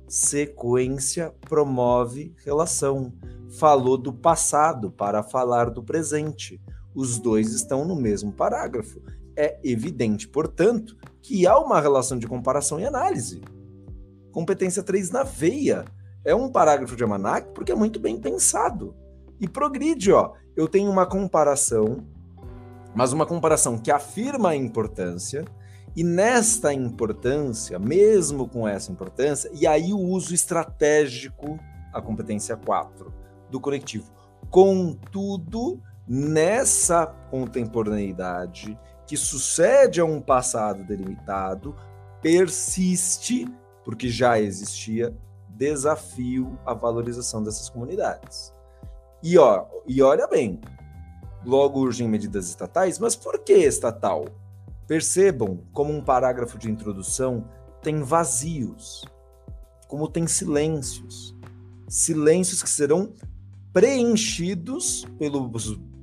Sequência promove relação. Falou do passado para falar do presente. Os dois estão no mesmo parágrafo. É evidente, portanto, que há uma relação de comparação e análise. Competência 3 na veia. É um parágrafo de Amanak porque é muito bem pensado. E progride, ó. Eu tenho uma comparação, mas uma comparação que afirma a importância, e nesta importância, mesmo com essa importância, e aí o uso estratégico, a competência 4 do coletivo. Contudo, nessa contemporaneidade que sucede a um passado delimitado, persiste, porque já existia, desafio à valorização dessas comunidades. E, ó, e olha bem, logo urgem medidas estatais, mas por que estatal? Percebam como um parágrafo de introdução tem vazios, como tem silêncios. Silêncios que serão preenchidos pelo,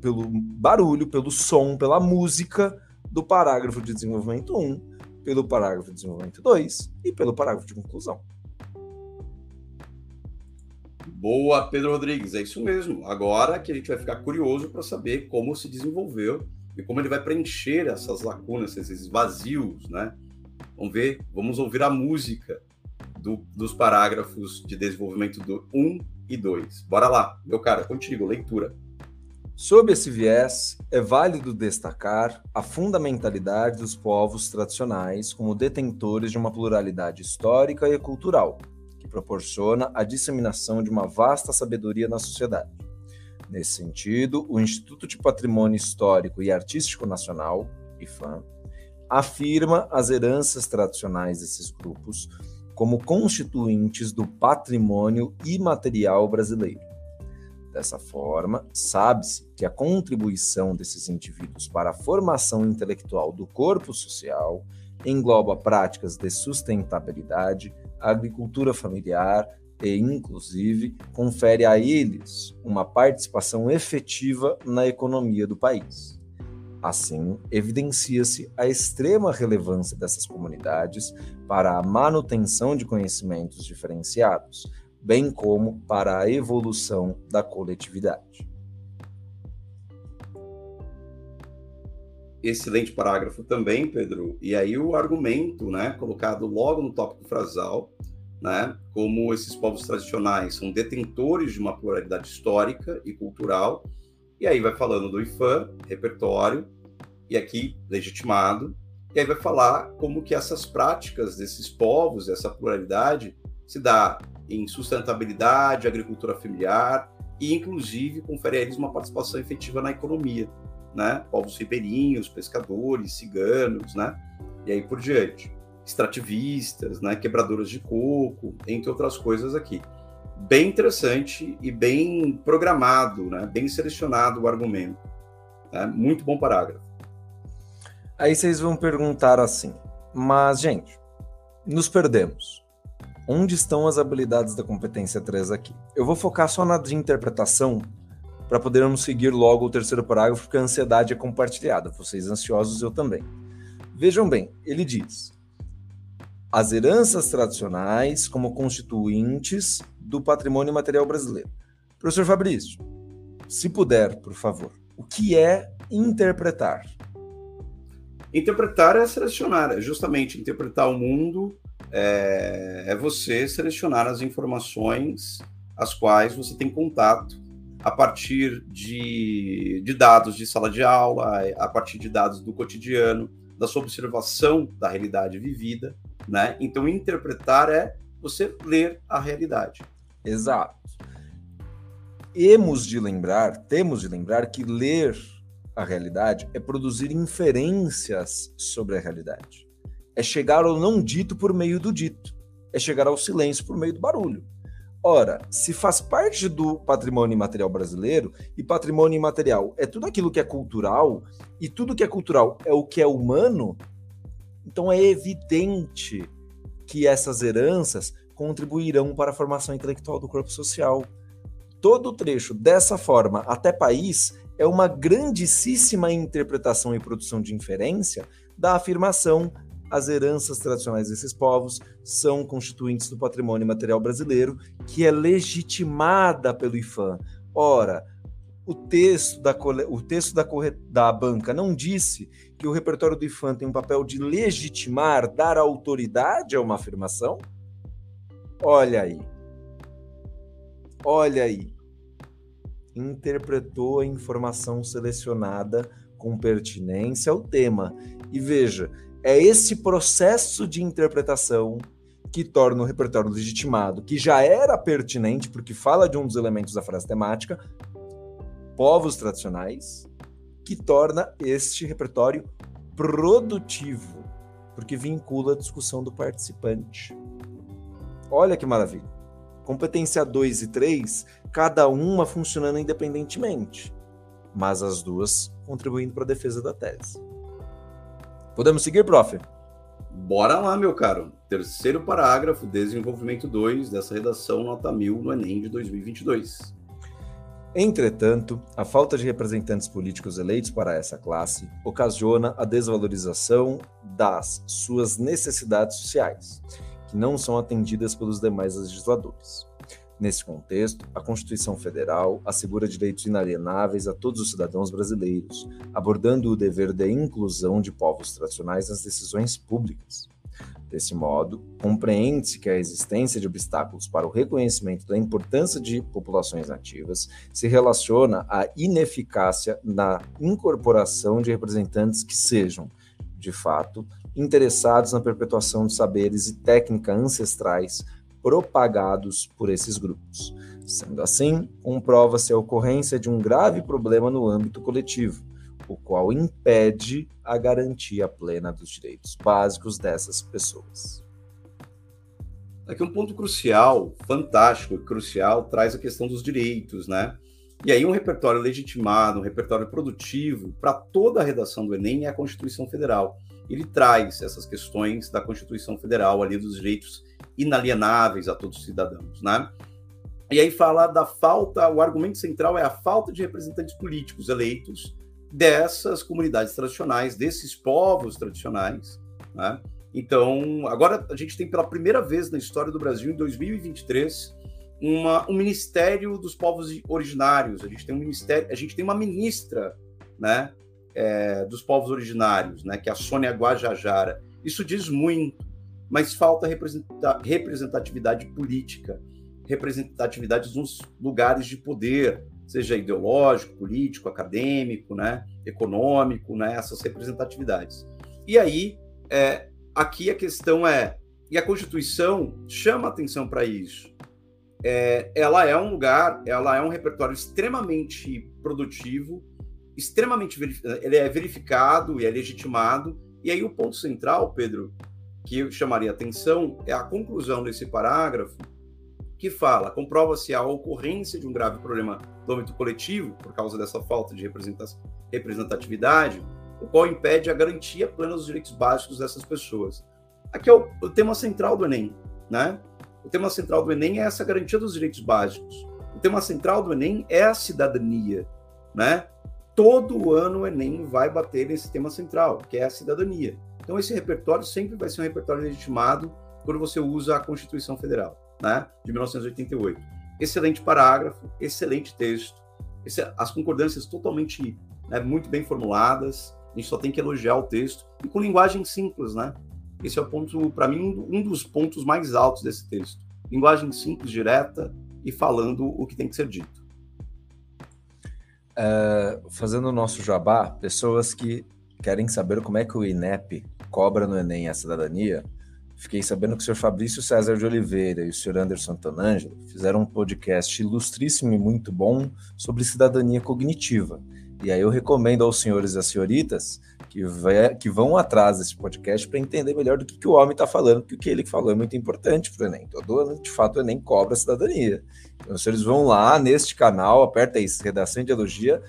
pelo barulho, pelo som, pela música do parágrafo de desenvolvimento 1, pelo parágrafo de desenvolvimento 2 e pelo parágrafo de conclusão. Boa, Pedro Rodrigues, é isso mesmo. Agora que a gente vai ficar curioso para saber como se desenvolveu e como ele vai preencher essas lacunas, esses vazios, né? Vamos ver, vamos ouvir a música do, dos parágrafos de desenvolvimento do 1 2. Bora lá, meu cara, contigo, leitura. Sob esse viés, é válido destacar a fundamentalidade dos povos tradicionais como detentores de uma pluralidade histórica e cultural, que proporciona a disseminação de uma vasta sabedoria na sociedade. Nesse sentido, o Instituto de Patrimônio Histórico e Artístico Nacional, IFAM, afirma as heranças tradicionais desses grupos como constituintes do patrimônio imaterial brasileiro Dessa forma, sabe-se que a contribuição desses indivíduos para a formação intelectual do corpo social engloba práticas de sustentabilidade, agricultura familiar e, inclusive, confere a eles uma participação efetiva na economia do país. Assim, evidencia-se a extrema relevância dessas comunidades para a manutenção de conhecimentos diferenciados, bem como para a evolução da coletividade. Excelente parágrafo também, Pedro. E aí o argumento, né, colocado logo no tópico frasal, né, como esses povos tradicionais são detentores de uma pluralidade histórica e cultural, e aí vai falando do IFAM, repertório, e aqui legitimado, e aí vai falar como que essas práticas desses povos, essa pluralidade, se dá em sustentabilidade, agricultura familiar e, inclusive, confere a eles uma participação efetiva na economia, né? Povos ribeirinhos, pescadores, ciganos, né? E aí por diante. Extrativistas, né? Quebradoras de coco, entre outras coisas aqui. Bem interessante e bem programado, né? Bem selecionado o argumento. Né? Muito bom parágrafo. Aí vocês vão perguntar assim, mas, gente, nos perdemos onde estão as habilidades da competência 3 aqui? Eu vou focar só na de interpretação para podermos seguir logo o terceiro parágrafo, porque a ansiedade é compartilhada. Vocês ansiosos, eu também. Vejam bem, ele diz: as heranças tradicionais como constituintes do patrimônio material brasileiro. Professor Fabrício, se puder, por favor, o que é interpretar? Interpretar é selecionar, é justamente interpretar o mundo é, é você selecionar as informações as quais você tem contato a partir de, de, dados de sala de aula, a partir de dados do cotidiano, da sua observação da realidade vivida, né? Então, interpretar é você ler a realidade. Exato. Temos de lembrar, temos de lembrar que ler a realidade é produzir inferências sobre a realidade é chegar ao não dito por meio do dito, é chegar ao silêncio por meio do barulho. Ora, se faz parte do patrimônio imaterial brasileiro, e patrimônio imaterial é tudo aquilo que é cultural, e tudo que é cultural é o que é humano, então é evidente que essas heranças contribuirão para a formação intelectual do corpo social. Todo o trecho dessa forma até país é uma grandíssima interpretação e produção de inferência da afirmação as heranças tradicionais desses povos são constituintes do patrimônio material brasileiro, que é legitimada pelo IFAM. Ora, o texto da, o texto da, da banca não disse que o repertório do IFAM tem um papel de legitimar, dar autoridade a uma afirmação? Olha aí. Olha aí. Interpretou a informação selecionada com pertinência ao tema. E veja, é esse processo de interpretação que torna o repertório legitimado, que já era pertinente, porque fala de um dos elementos da frase temática, povos tradicionais, que torna este repertório produtivo, porque vincula a discussão do participante. Olha que maravilha. Competência 2 e 3, cada uma funcionando independentemente, mas as duas contribuindo para a defesa da tese. Podemos seguir, prof? Bora lá, meu caro. Terceiro parágrafo, desenvolvimento 2 dessa redação nota 1000 no Enem de 2022. Entretanto, a falta de representantes políticos eleitos para essa classe ocasiona a desvalorização das suas necessidades sociais, que não são atendidas pelos demais legisladores. Nesse contexto, a Constituição Federal assegura direitos inalienáveis a todos os cidadãos brasileiros, abordando o dever de inclusão de povos tradicionais nas decisões públicas. Desse modo, compreende-se que a existência de obstáculos para o reconhecimento da importância de populações nativas se relaciona à ineficácia na incorporação de representantes que sejam, de fato, interessados na perpetuação de saberes e técnicas ancestrais propagados por esses grupos. Sendo assim, comprova-se a ocorrência de um grave problema no âmbito coletivo, o qual impede a garantia plena dos direitos básicos dessas pessoas. Aqui um ponto crucial, fantástico, crucial, traz a questão dos direitos, né? E aí um repertório legitimado, um repertório produtivo para toda a redação do Enem é a Constituição Federal. Ele traz essas questões da Constituição Federal ali dos direitos inalienáveis a todos os cidadãos, né? E aí fala da falta, o argumento central é a falta de representantes políticos eleitos dessas comunidades tradicionais, desses povos tradicionais. Né? Então, agora a gente tem pela primeira vez na história do Brasil, em 2023, uma, um Ministério dos Povos Originários. A gente tem um ministério, a gente tem uma ministra, né, é, dos povos originários, né, que é a Sônia Guajajara. Isso diz muito, mas falta representatividade política, representatividade nos lugares de poder, seja ideológico, político, acadêmico, né, econômico, né, essas representatividades. E aí, é, aqui a questão é, e a Constituição chama atenção para isso. É, ela é um lugar, ela é um repertório extremamente produtivo, extremamente ele é verificado e é legitimado. E aí o ponto central, Pedro, que eu chamaria atenção é a conclusão desse parágrafo que fala: comprova-se a ocorrência de um grave problema do âmbito coletivo, por causa dessa falta de representatividade, o qual impede a garantia plena dos direitos básicos dessas pessoas. Aqui é o, o tema central do Enem, né? O tema central do Enem é essa garantia dos direitos básicos. O tema central do Enem é a cidadania, né? Todo ano o Enem vai bater nesse tema central, que é a cidadania. Então esse repertório sempre vai ser um repertório legitimado quando você usa a Constituição Federal né, de 1988. Excelente parágrafo, excelente texto, as concordâncias totalmente né, muito bem formuladas, a gente só tem que elogiar o texto, e com linguagem simples, né? Esse é o ponto, para mim, um dos pontos mais altos desse texto. Linguagem simples, direta e falando o que tem que ser dito. Uh, fazendo o nosso jabá, pessoas que querem saber como é que o INEP cobra no Enem a cidadania, Fiquei sabendo que o senhor Fabrício César de Oliveira e o senhor Anderson Tonangelo fizeram um podcast ilustríssimo e muito bom sobre cidadania cognitiva. E aí eu recomendo aos senhores e às senhoritas que, vai, que vão atrás desse podcast para entender melhor do que, que o homem está falando, porque o que ele falou é muito importante para o Enem. Todo ano, de fato, o Enem cobra a cidadania. Então, os senhores vão lá neste canal, aperta aí, Redação de Elogia,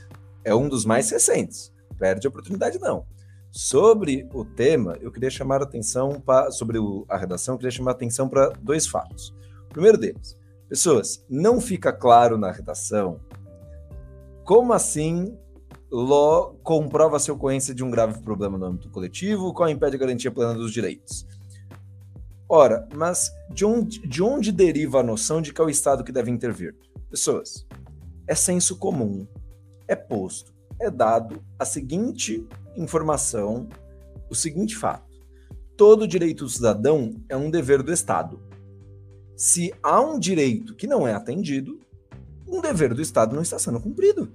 é um dos mais recentes. Perde a oportunidade, não. Sobre o tema, eu queria chamar a atenção para sobre o, a redação, eu queria chamar a atenção para dois fatos. O primeiro deles, pessoas, não fica claro na redação como assim Ló comprova a ocorrência de um grave problema no âmbito coletivo, qual impede a garantia plena dos direitos. Ora, mas de onde, de onde deriva a noção de que é o Estado que deve intervir? Pessoas, é senso comum, é posto, é dado a seguinte informação, o seguinte fato: todo direito do cidadão é um dever do Estado. Se há um direito que não é atendido, um dever do Estado não está sendo cumprido.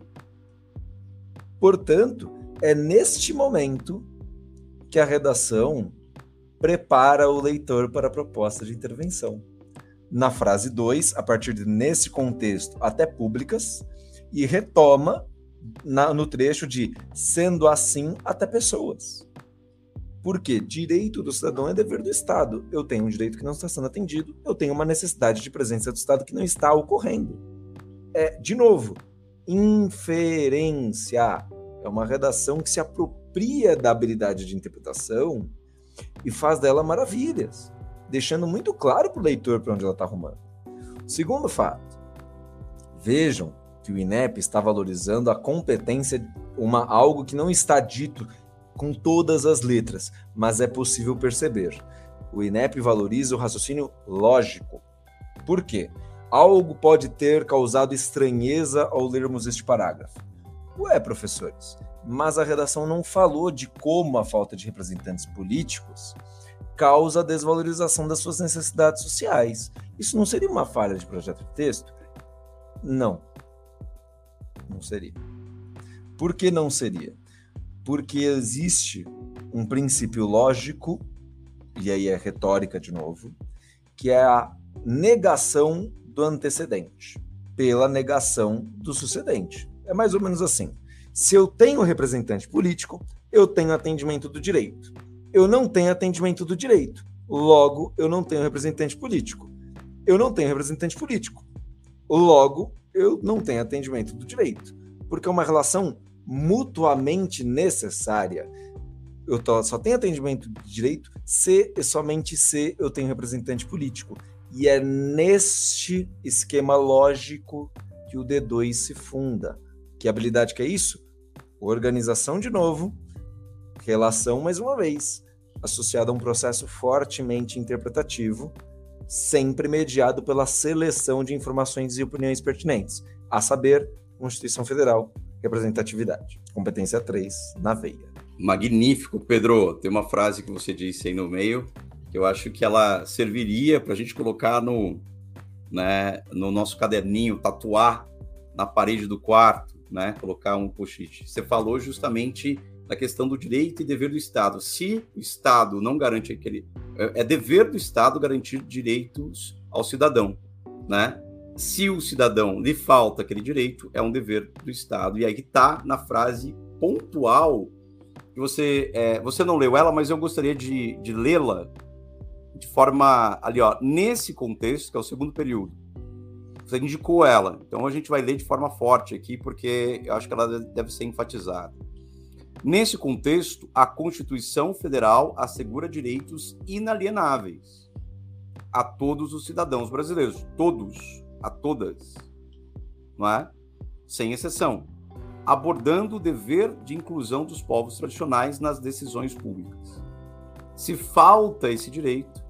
Portanto, é neste momento que a redação prepara o leitor para a proposta de intervenção. Na frase 2, a partir de nesse contexto, até públicas, e retoma na, no trecho de sendo assim até pessoas. Porque direito do cidadão é dever do Estado. Eu tenho um direito que não está sendo atendido, eu tenho uma necessidade de presença do Estado que não está ocorrendo. É, de novo, inferência. É uma redação que se apropria da habilidade de interpretação e faz dela maravilhas, deixando muito claro para o leitor para onde ela está arrumando. Segundo fato, vejam que o INEP está valorizando a competência, uma algo que não está dito com todas as letras, mas é possível perceber. O INEP valoriza o raciocínio lógico. Por quê? Algo pode ter causado estranheza ao lermos este parágrafo. Ué, professores, mas a redação não falou de como a falta de representantes políticos causa a desvalorização das suas necessidades sociais. Isso não seria uma falha de projeto de texto? Não. Não seria. Por que não seria? Porque existe um princípio lógico, e aí é retórica de novo, que é a negação do antecedente pela negação do sucedente. É mais ou menos assim. Se eu tenho representante político, eu tenho atendimento do direito. Eu não tenho atendimento do direito. Logo, eu não tenho representante político. Eu não tenho representante político. Logo, eu não tenho atendimento do direito, porque é uma relação mutuamente necessária. Eu tô, só tenho atendimento de direito se e somente se eu tenho representante político. E é neste esquema lógico que o D2 se funda. Que habilidade que é isso? Organização de novo, relação mais uma vez, associada a um processo fortemente interpretativo sempre mediado pela seleção de informações e opiniões pertinentes, a saber, Constituição Federal, representatividade. Competência 3, na veia. Magnífico, Pedro. Tem uma frase que você disse aí no meio, que eu acho que ela serviria para a gente colocar no, né, no nosso caderninho, tatuar na parede do quarto, né, colocar um post-it. Você falou justamente da questão do direito e dever do Estado. Se o Estado não garante aquele. É, é dever do Estado garantir direitos ao cidadão, né? Se o cidadão lhe falta aquele direito, é um dever do Estado. E aí está na frase pontual que você. É, você não leu ela, mas eu gostaria de, de lê-la de forma ali, ó, nesse contexto, que é o segundo período. Você indicou ela, então a gente vai ler de forma forte aqui, porque eu acho que ela deve ser enfatizada. Nesse contexto, a Constituição Federal assegura direitos inalienáveis a todos os cidadãos brasileiros, todos, a todas, não é? Sem exceção, abordando o dever de inclusão dos povos tradicionais nas decisões públicas. Se falta esse direito,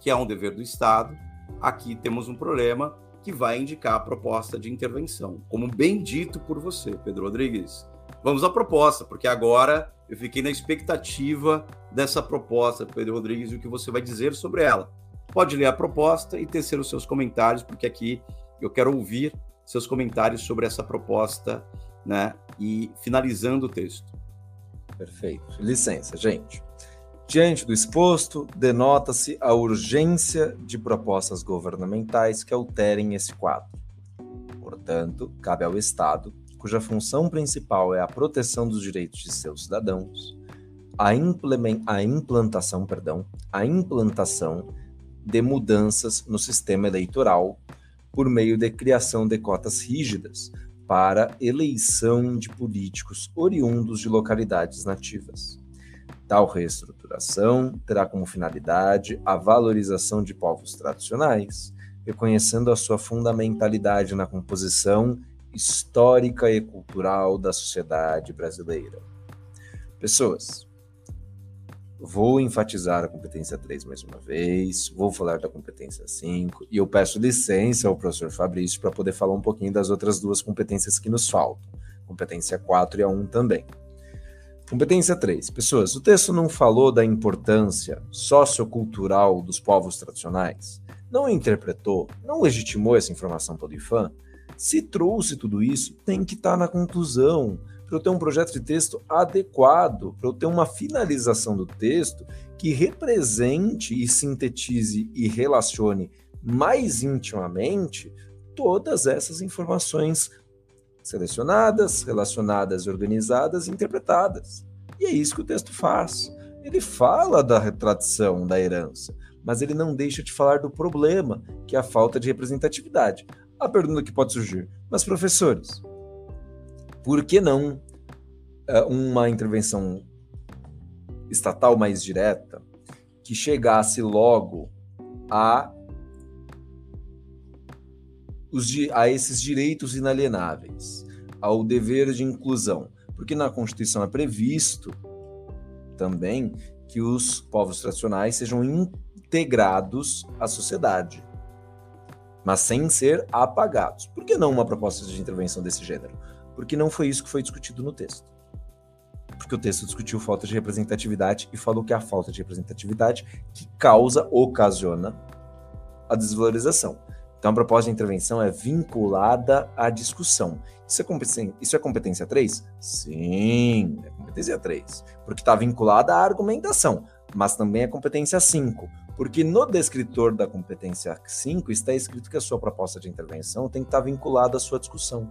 que é um dever do Estado, aqui temos um problema que vai indicar a proposta de intervenção, como bem dito por você, Pedro Rodrigues Vamos à proposta, porque agora eu fiquei na expectativa dessa proposta, Pedro Rodrigues, e o que você vai dizer sobre ela. Pode ler a proposta e tecer os seus comentários, porque aqui eu quero ouvir seus comentários sobre essa proposta, né? E finalizando o texto. Perfeito. Licença, gente. Diante do exposto, denota-se a urgência de propostas governamentais que alterem esse quadro. Portanto, cabe ao Estado cuja função principal é a proteção dos direitos de seus cidadãos, a, a implantação, perdão, a implantação de mudanças no sistema eleitoral por meio de criação de cotas rígidas para eleição de políticos oriundos de localidades nativas, Tal reestruturação terá como finalidade a valorização de povos tradicionais, reconhecendo a sua fundamentalidade na composição histórica e cultural da sociedade brasileira. Pessoas, vou enfatizar a competência 3 mais uma vez, vou falar da competência 5 e eu peço licença ao professor Fabrício para poder falar um pouquinho das outras duas competências que nos faltam, competência 4 e a 1 também. Competência 3. Pessoas, o texto não falou da importância sociocultural dos povos tradicionais? Não interpretou? Não legitimou essa informação pelo IFAM? Se trouxe tudo isso, tem que estar tá na conclusão, para eu ter um projeto de texto adequado, para eu ter uma finalização do texto que represente e sintetize e relacione mais intimamente todas essas informações selecionadas, relacionadas, organizadas e interpretadas. E é isso que o texto faz. Ele fala da retradição da herança, mas ele não deixa de falar do problema, que é a falta de representatividade. A pergunta que pode surgir: mas professores, por que não é, uma intervenção estatal mais direta que chegasse logo a os, a esses direitos inalienáveis, ao dever de inclusão, porque na Constituição é previsto também que os povos tradicionais sejam integrados à sociedade, mas sem ser apagados. Por que não uma proposta de intervenção desse gênero? Porque não foi isso que foi discutido no texto. Porque o texto discutiu falta de representatividade e falou que é a falta de representatividade que causa, ocasiona a desvalorização. Então, a proposta de intervenção é vinculada à discussão. Isso é competência, isso é competência 3? Sim, é competência 3. Porque está vinculada à argumentação, mas também é competência 5. Porque no descritor da competência 5 está escrito que a sua proposta de intervenção tem que estar vinculada à sua discussão.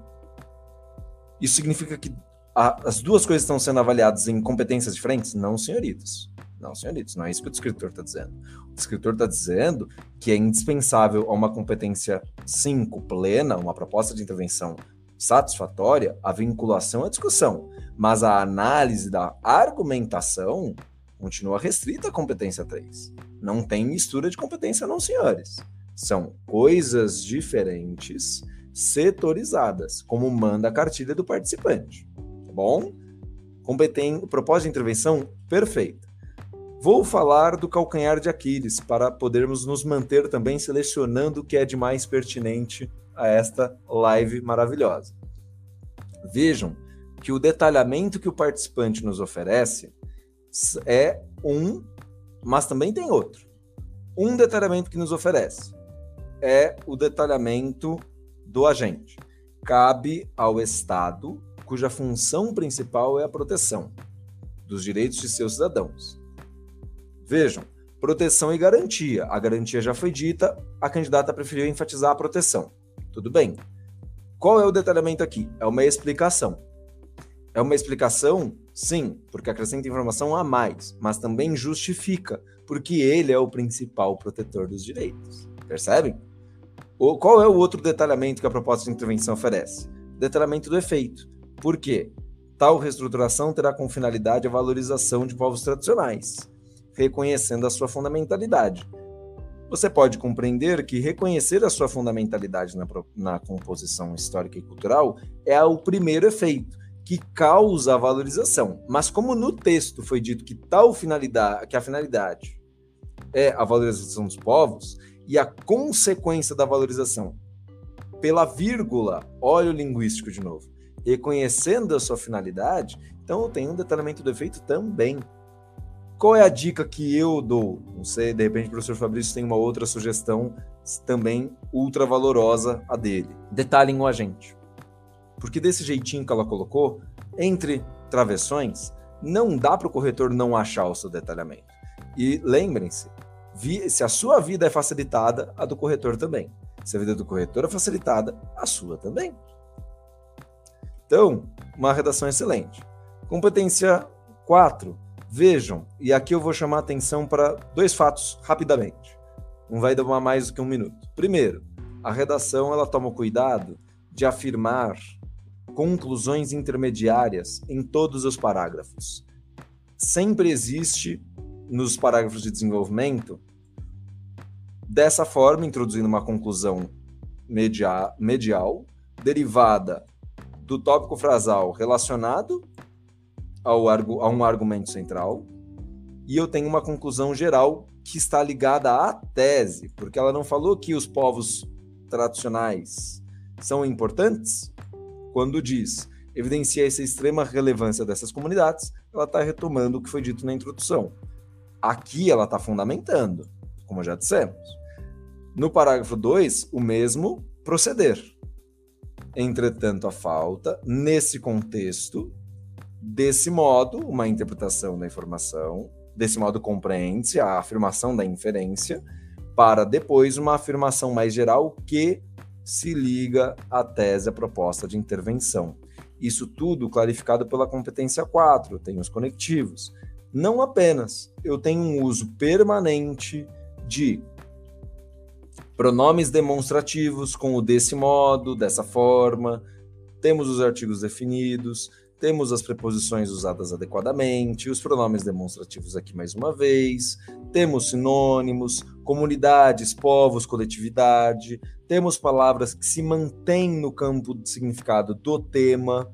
Isso significa que a, as duas coisas estão sendo avaliadas em competências diferentes? Não, senhoritos. Não, senhoritos, não é isso que o descritor está dizendo. O descritor está dizendo que é indispensável a uma competência 5 plena, uma proposta de intervenção satisfatória, a vinculação à discussão, mas a análise da argumentação continua restrita à competência 3. Não tem mistura de competência, não, senhores. São coisas diferentes, setorizadas, como manda a cartilha do participante. Tá bom? Competen... Propósito de intervenção perfeita. Vou falar do calcanhar de Aquiles para podermos nos manter também selecionando o que é de mais pertinente a esta live maravilhosa. Vejam que o detalhamento que o participante nos oferece é um, mas também tem outro. Um detalhamento que nos oferece é o detalhamento do agente. Cabe ao Estado, cuja função principal é a proteção dos direitos de seus cidadãos Vejam, proteção e garantia. A garantia já foi dita, a candidata preferiu enfatizar a proteção. Tudo bem. Qual é o detalhamento aqui? É uma explicação. É uma explicação, sim, porque acrescenta informação a mais, mas também justifica, porque ele é o principal protetor dos direitos. Percebem? O, qual é o outro detalhamento que a proposta de intervenção oferece? Detalhamento do efeito. Por quê? Tal reestruturação terá como finalidade a valorização de povos tradicionais reconhecendo a sua fundamentalidade. Você pode compreender que reconhecer a sua fundamentalidade na, na composição histórica e cultural é o primeiro efeito que causa a valorização. Mas como no texto foi dito que tal finalidade, que a finalidade é a valorização dos povos e a consequência da valorização pela vírgula, olha o linguístico de novo, reconhecendo a sua finalidade, então tenho um detalhamento do efeito também. Qual é a dica que eu dou? Não sei, de repente o professor Fabrício tem uma outra sugestão também ultra valorosa a dele. Detalhem o agente. Porque desse jeitinho que ela colocou, entre travessões, não dá para o corretor não achar o seu detalhamento. E lembrem-se, se a sua vida é facilitada, a do corretor também. Se a vida do corretor é facilitada, a sua também. Então, uma redação excelente. Competência 4 Vejam, e aqui eu vou chamar atenção para dois fatos rapidamente. Não vai demorar mais do que um minuto. Primeiro, a redação ela toma cuidado de afirmar conclusões intermediárias em todos os parágrafos. sempre existe nos parágrafos de desenvolvimento dessa forma, introduzindo uma conclusão media, medial, derivada do tópico frasal relacionado ao, a um argumento central, e eu tenho uma conclusão geral que está ligada à tese, porque ela não falou que os povos tradicionais são importantes, quando diz evidencia essa extrema relevância dessas comunidades, ela está retomando o que foi dito na introdução. Aqui ela está fundamentando, como já dissemos. No parágrafo 2, o mesmo proceder. Entretanto, a falta, nesse contexto, desse modo, uma interpretação da informação, desse modo compreende-se a afirmação da inferência, para depois uma afirmação mais geral que se liga à tese, à proposta de intervenção. Isso tudo clarificado pela competência 4, tem os conectivos. Não apenas, eu tenho um uso permanente de pronomes demonstrativos com o desse modo, dessa forma, temos os artigos definidos, temos as preposições usadas adequadamente, os pronomes demonstrativos aqui mais uma vez, temos sinônimos, comunidades, povos, coletividade, temos palavras que se mantêm no campo de significado do tema.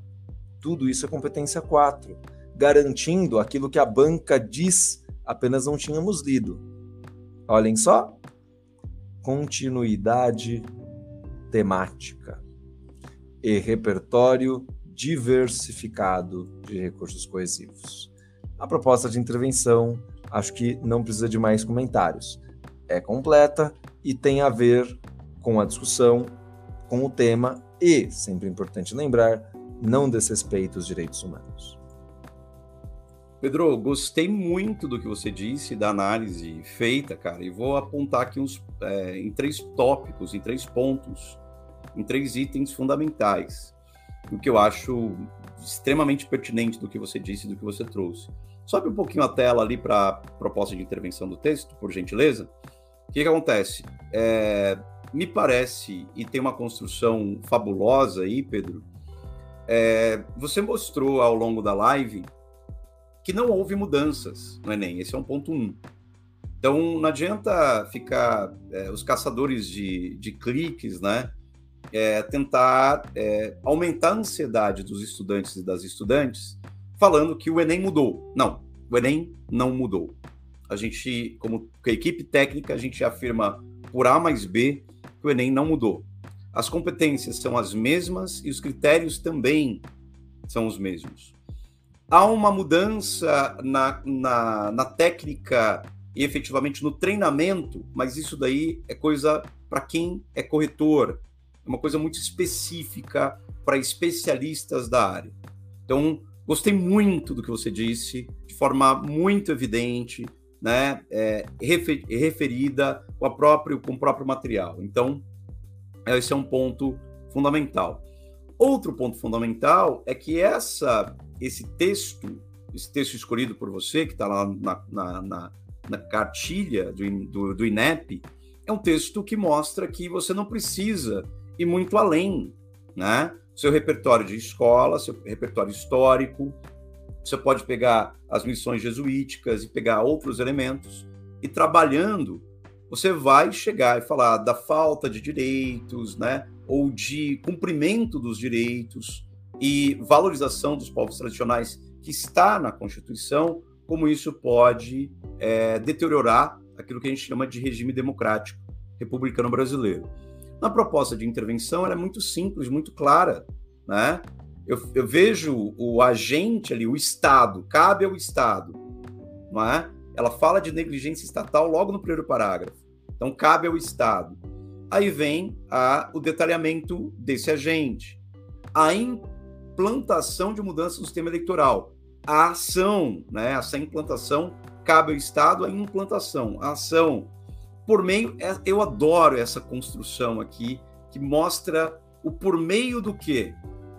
Tudo isso é competência 4, garantindo aquilo que a banca diz, apenas não tínhamos lido. Olhem só. Continuidade temática e repertório diversificado de recursos coesivos. A proposta de intervenção, acho que não precisa de mais comentários. É completa e tem a ver com a discussão, com o tema e, sempre importante lembrar, não desrespeita os direitos humanos. Pedro, gostei muito do que você disse, da análise feita, cara, e vou apontar aqui uns, é, em três tópicos, em três pontos, em três itens fundamentais o que eu acho extremamente pertinente do que você disse e do que você trouxe. Sobe um pouquinho a tela ali para a proposta de intervenção do texto, por gentileza. O que, que acontece? É, me parece, e tem uma construção fabulosa aí, Pedro, é, você mostrou ao longo da live que não houve mudanças no Enem. Esse é um ponto um. Então, não adianta ficar é, os caçadores de, de cliques, né? é, tentar é, aumentar a ansiedade dos estudantes e das estudantes, falando que o Enem mudou. Não, o Enem não mudou. A gente, como equipe técnica, a gente afirma por A mais B que o Enem não mudou. As competências são as mesmas e os critérios também são os mesmos. Há uma mudança na, na, na técnica e efetivamente no treinamento, mas isso daí é coisa para quem é corretor, é uma coisa muito específica para especialistas da área. Então, gostei muito do que você disse, de forma muito evidente, né, é, referida com, a próprio, com o próprio material. Então, esse é um ponto fundamental. Outro ponto fundamental é que essa, esse texto, esse texto escolhido por você, que está lá na, na, na, na cartilha do, do, do INEP, é um texto que mostra que você não precisa e muito além, né? Seu repertório de escola, seu repertório histórico, você pode pegar as missões jesuíticas e pegar outros elementos e trabalhando, você vai chegar e falar da falta de direitos, né? Ou de cumprimento dos direitos e valorização dos povos tradicionais que está na Constituição, como isso pode é, deteriorar aquilo que a gente chama de regime democrático republicano brasileiro. Na proposta de intervenção, ela é muito simples, muito clara, né? Eu, eu vejo o agente ali, o Estado, cabe ao Estado, não é? Ela fala de negligência estatal logo no primeiro parágrafo. Então, cabe ao Estado. Aí vem a, o detalhamento desse agente. A implantação de mudança no sistema eleitoral. A ação, né? Essa implantação cabe ao Estado a implantação. A ação por meio, é, eu adoro essa construção aqui, que mostra o por meio do quê?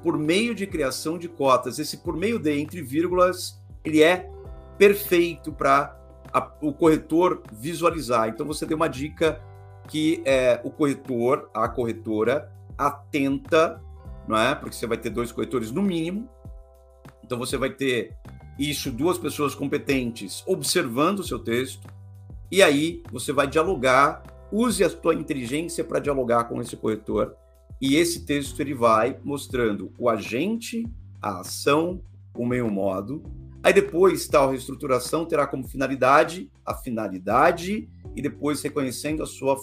Por meio de criação de cotas. Esse por meio de, entre vírgulas, ele é perfeito para o corretor visualizar. Então, você tem uma dica que é o corretor, a corretora, atenta, não é? Porque você vai ter dois corretores no mínimo. Então, você vai ter isso, duas pessoas competentes observando o seu texto, e aí você vai dialogar, use a sua inteligência para dialogar com esse corretor, e esse texto ele vai mostrando o agente, a ação, o meio modo. Aí depois tal reestruturação terá como finalidade a finalidade e depois reconhecendo a sua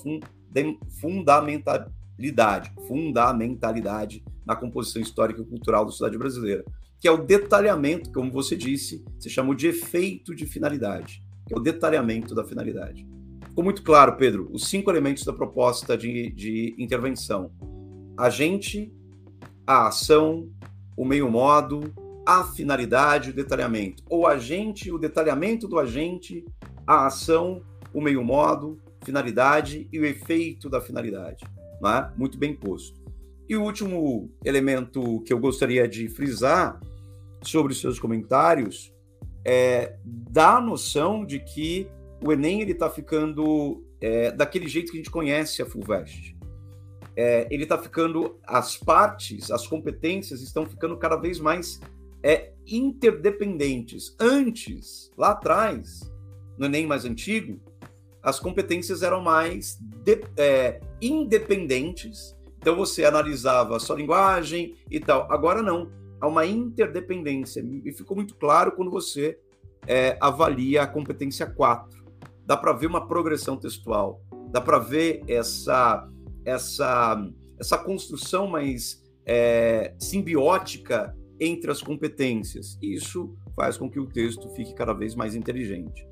fundamentalidade, fundamentalidade na composição histórica e cultural da sociedade brasileira, que é o detalhamento, como você disse, você chamou de efeito de finalidade, que é o detalhamento da finalidade. Ficou muito claro, Pedro, os cinco elementos da proposta de, de intervenção: agente, a ação, o meio modo, a finalidade, o detalhamento. Ou agente, o detalhamento do agente, a ação, o meio modo, finalidade e o efeito da finalidade. Né? Muito bem posto. E o último elemento que eu gostaria de frisar sobre os seus comentários é a noção de que o Enem está ficando é, daquele jeito que a gente conhece a Fulvestre. É, ele está ficando, as partes, as competências estão ficando cada vez mais é, interdependentes. Antes, lá atrás, no Enem mais antigo, as competências eram mais de, é, independentes. Então você analisava a sua linguagem e tal. Agora não, há uma interdependência. E ficou muito claro quando você é, avalia a competência 4. Dá para ver uma progressão textual, dá para ver essa, essa, essa construção mais é, simbiótica entre as competências. Isso faz com que o texto fique cada vez mais inteligente.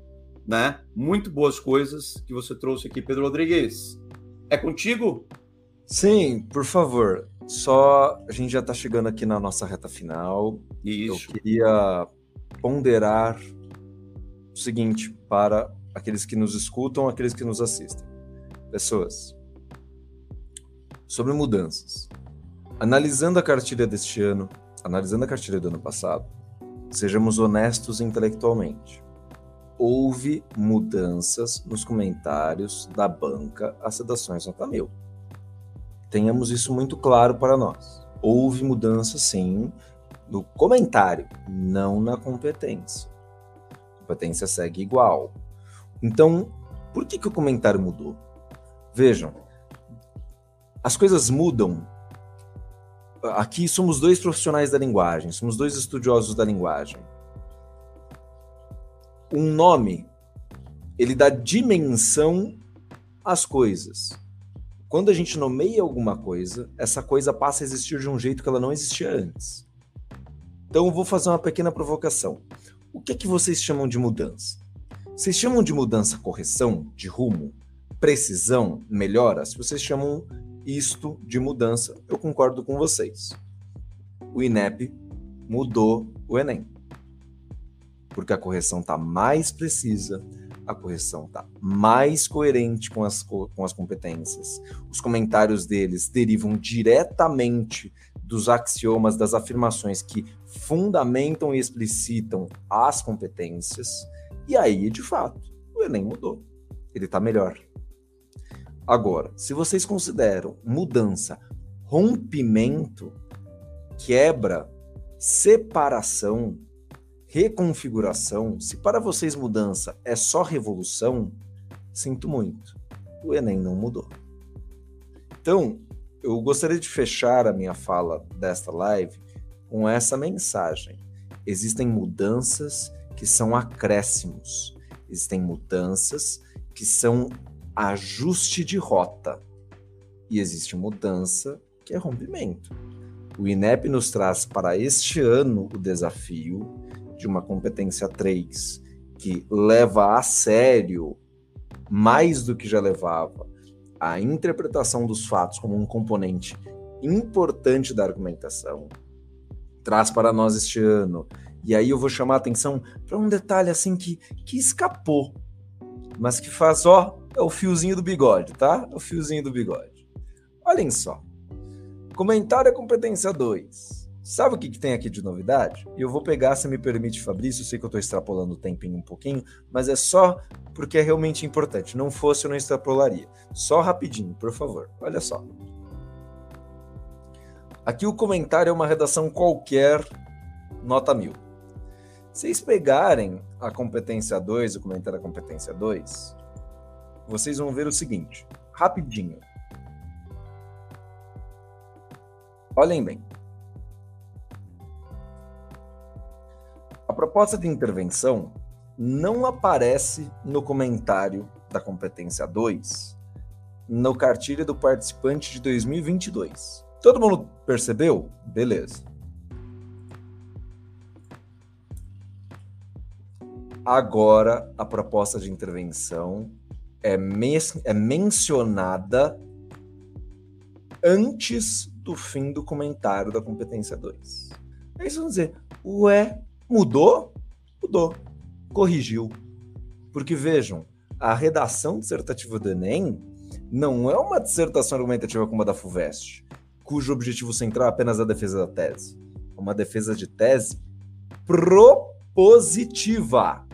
Né? Muito boas coisas que você trouxe aqui, Pedro Rodrigues. É contigo? Sim, por favor. Só a gente já está chegando aqui na nossa reta final. Isso. Eu queria ponderar o seguinte para aqueles que nos escutam, aqueles que nos assistem. Pessoas, sobre mudanças. Analisando a cartilha deste ano, analisando a cartilha do ano passado, sejamos honestos intelectualmente. Houve mudanças nos comentários da banca a Sedações Nota Mil. Tenhamos isso muito claro para nós. Houve mudança, sim, no comentário, não na competência. A competência segue igual. Então, por que, que o comentário mudou? Vejam, as coisas mudam aqui somos dois profissionais da linguagem, somos dois estudiosos da linguagem. Um nome, ele dá dimensão às coisas. Quando a gente nomeia alguma coisa, essa coisa passa a existir de um jeito que ela não existia antes. Então eu vou fazer uma pequena provocação. O que é que vocês chamam de mudança? Vocês chamam de mudança correção, de rumo, precisão, melhora? Se vocês chamam isto de mudança, eu concordo com vocês. O INEP mudou o Enem. Porque a correção está mais precisa, a correção está mais coerente com as, com as competências. Os comentários deles derivam diretamente dos axiomas, das afirmações que fundamentam e explicitam as competências. E aí, de fato, o Enem mudou. Ele está melhor. Agora, se vocês consideram mudança, rompimento, quebra, separação, reconfiguração, se para vocês mudança é só revolução, sinto muito. O Enem não mudou. Então, eu gostaria de fechar a minha fala desta live com essa mensagem. Existem mudanças que são acréscimos, existem mudanças que são ajuste de rota. E existe mudança, que é rompimento. O INEP nos traz para este ano o desafio de uma competência 3 que leva a sério, mais do que já levava, a interpretação dos fatos como um componente importante da argumentação. Traz para nós este ano. E aí eu vou chamar a atenção para um detalhe assim que, que escapou, mas que faz, ó, é o fiozinho do bigode, tá? É o fiozinho do bigode. Olhem só. Comentário é competência 2. Sabe o que, que tem aqui de novidade? Eu vou pegar, se me permite, Fabrício. Eu sei que eu estou extrapolando o tempinho um pouquinho, mas é só porque é realmente importante. Não fosse, eu não extrapolaria. Só rapidinho, por favor. Olha só. Aqui o comentário é uma redação qualquer, nota mil. Vocês pegarem a competência 2, o comentário da competência 2, vocês vão ver o seguinte, rapidinho. Olhem bem. A proposta de intervenção não aparece no comentário da competência 2 no cartilha do participante de 2022. Todo mundo percebeu? Beleza. Agora a proposta de intervenção é, é mencionada antes do fim do comentário da competência 2. Aí vocês vão dizer, ué, mudou? Mudou. Corrigiu. Porque vejam, a redação dissertativa do Enem não é uma dissertação argumentativa como a da FUVEST, cujo objetivo central é apenas a defesa da tese. É uma defesa de tese propositiva.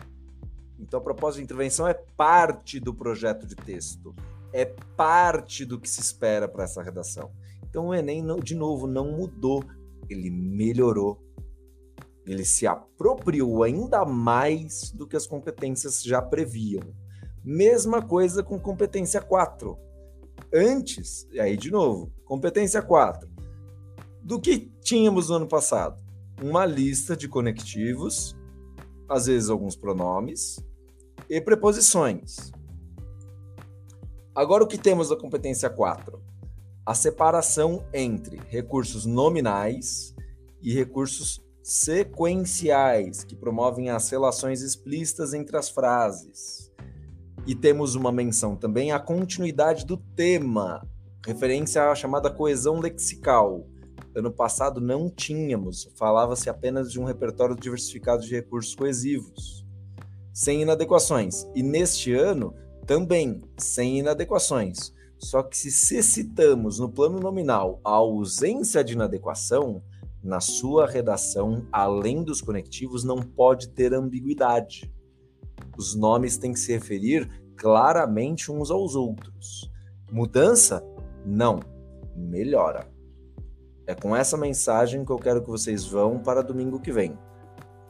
Então, a proposta de intervenção é parte do projeto de texto, é parte do que se espera para essa redação. Então, o Enem, de novo, não mudou, ele melhorou. Ele se apropriou ainda mais do que as competências já previam. Mesma coisa com competência 4. Antes, aí de novo, competência 4. Do que tínhamos no ano passado? Uma lista de conectivos, às vezes alguns pronomes e preposições. Agora o que temos da competência 4? A separação entre recursos nominais e recursos sequenciais, que promovem as relações explícitas entre as frases. E temos uma menção também à continuidade do tema, referência à chamada coesão lexical. Ano passado não tínhamos, falava-se apenas de um repertório diversificado de recursos coesivos, sem inadequações. E neste ano, também sem inadequações. Só que se citamos no plano nominal a ausência de inadequação, na sua redação, além dos conectivos, não pode ter ambiguidade. Os nomes têm que se referir claramente uns aos outros. Mudança? Não. Melhora. É com essa mensagem que eu quero que vocês vão para domingo que vem.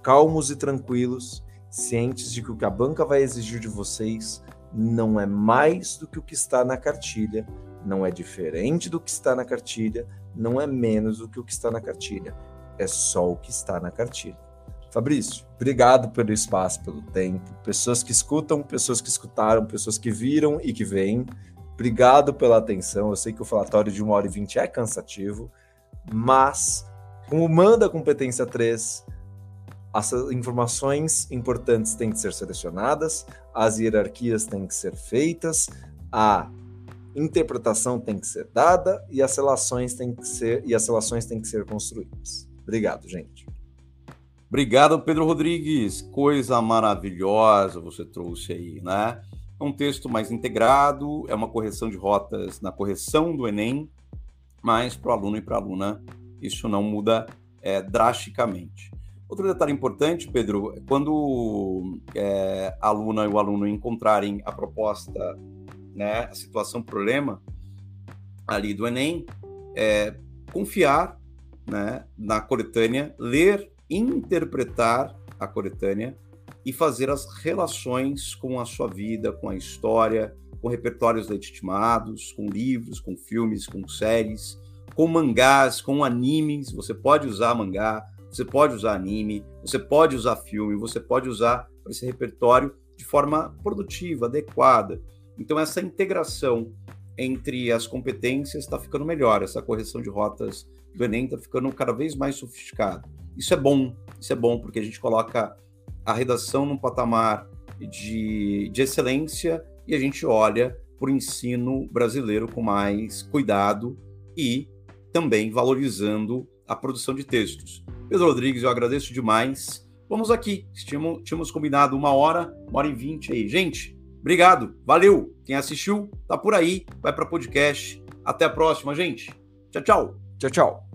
Calmos e tranquilos, cientes de que o que a banca vai exigir de vocês não é mais do que o que está na cartilha, não é diferente do que está na cartilha, não é menos do que o que está na cartilha. É só o que está na cartilha. Fabrício, obrigado pelo espaço, pelo tempo. Pessoas que escutam, pessoas que escutaram, pessoas que viram e que veem. Obrigado pela atenção. Eu sei que o falatório de uma hora e vinte é cansativo, mas como manda a competência 3, as informações importantes têm que ser selecionadas, as hierarquias têm que ser feitas, a interpretação tem que ser dada e as relações têm que ser e as relações têm que ser construídas. Obrigado, gente. Obrigado, Pedro Rodrigues. Coisa maravilhosa você trouxe aí, né? É um texto mais integrado, é uma correção de rotas na correção do Enem, mas para o aluno e para a aluna isso não muda é, drasticamente. Outro detalhe importante, Pedro, é quando é, a aluna e o aluno encontrarem a proposta, né, a situação problema ali do Enem, é, confiar né, na coletânea, ler interpretar a coletânea e fazer as relações com a sua vida, com a história, com repertórios legitimados, com livros, com filmes, com séries, com mangás, com animes. Você pode usar mangá, você pode usar anime, você pode usar filme, você pode usar esse repertório de forma produtiva, adequada. Então, essa integração entre as competências está ficando melhor, essa correção de rotas do Enem está ficando cada vez mais sofisticada. Isso é bom, isso é bom, porque a gente coloca a redação num patamar de, de excelência e a gente olha para o ensino brasileiro com mais cuidado e também valorizando a produção de textos. Pedro Rodrigues, eu agradeço demais. Vamos aqui, tínhamos, tínhamos combinado uma hora, uma hora e vinte aí. Gente, obrigado, valeu. Quem assistiu, tá por aí, vai para podcast. Até a próxima, gente. Tchau, tchau. Tchau, tchau.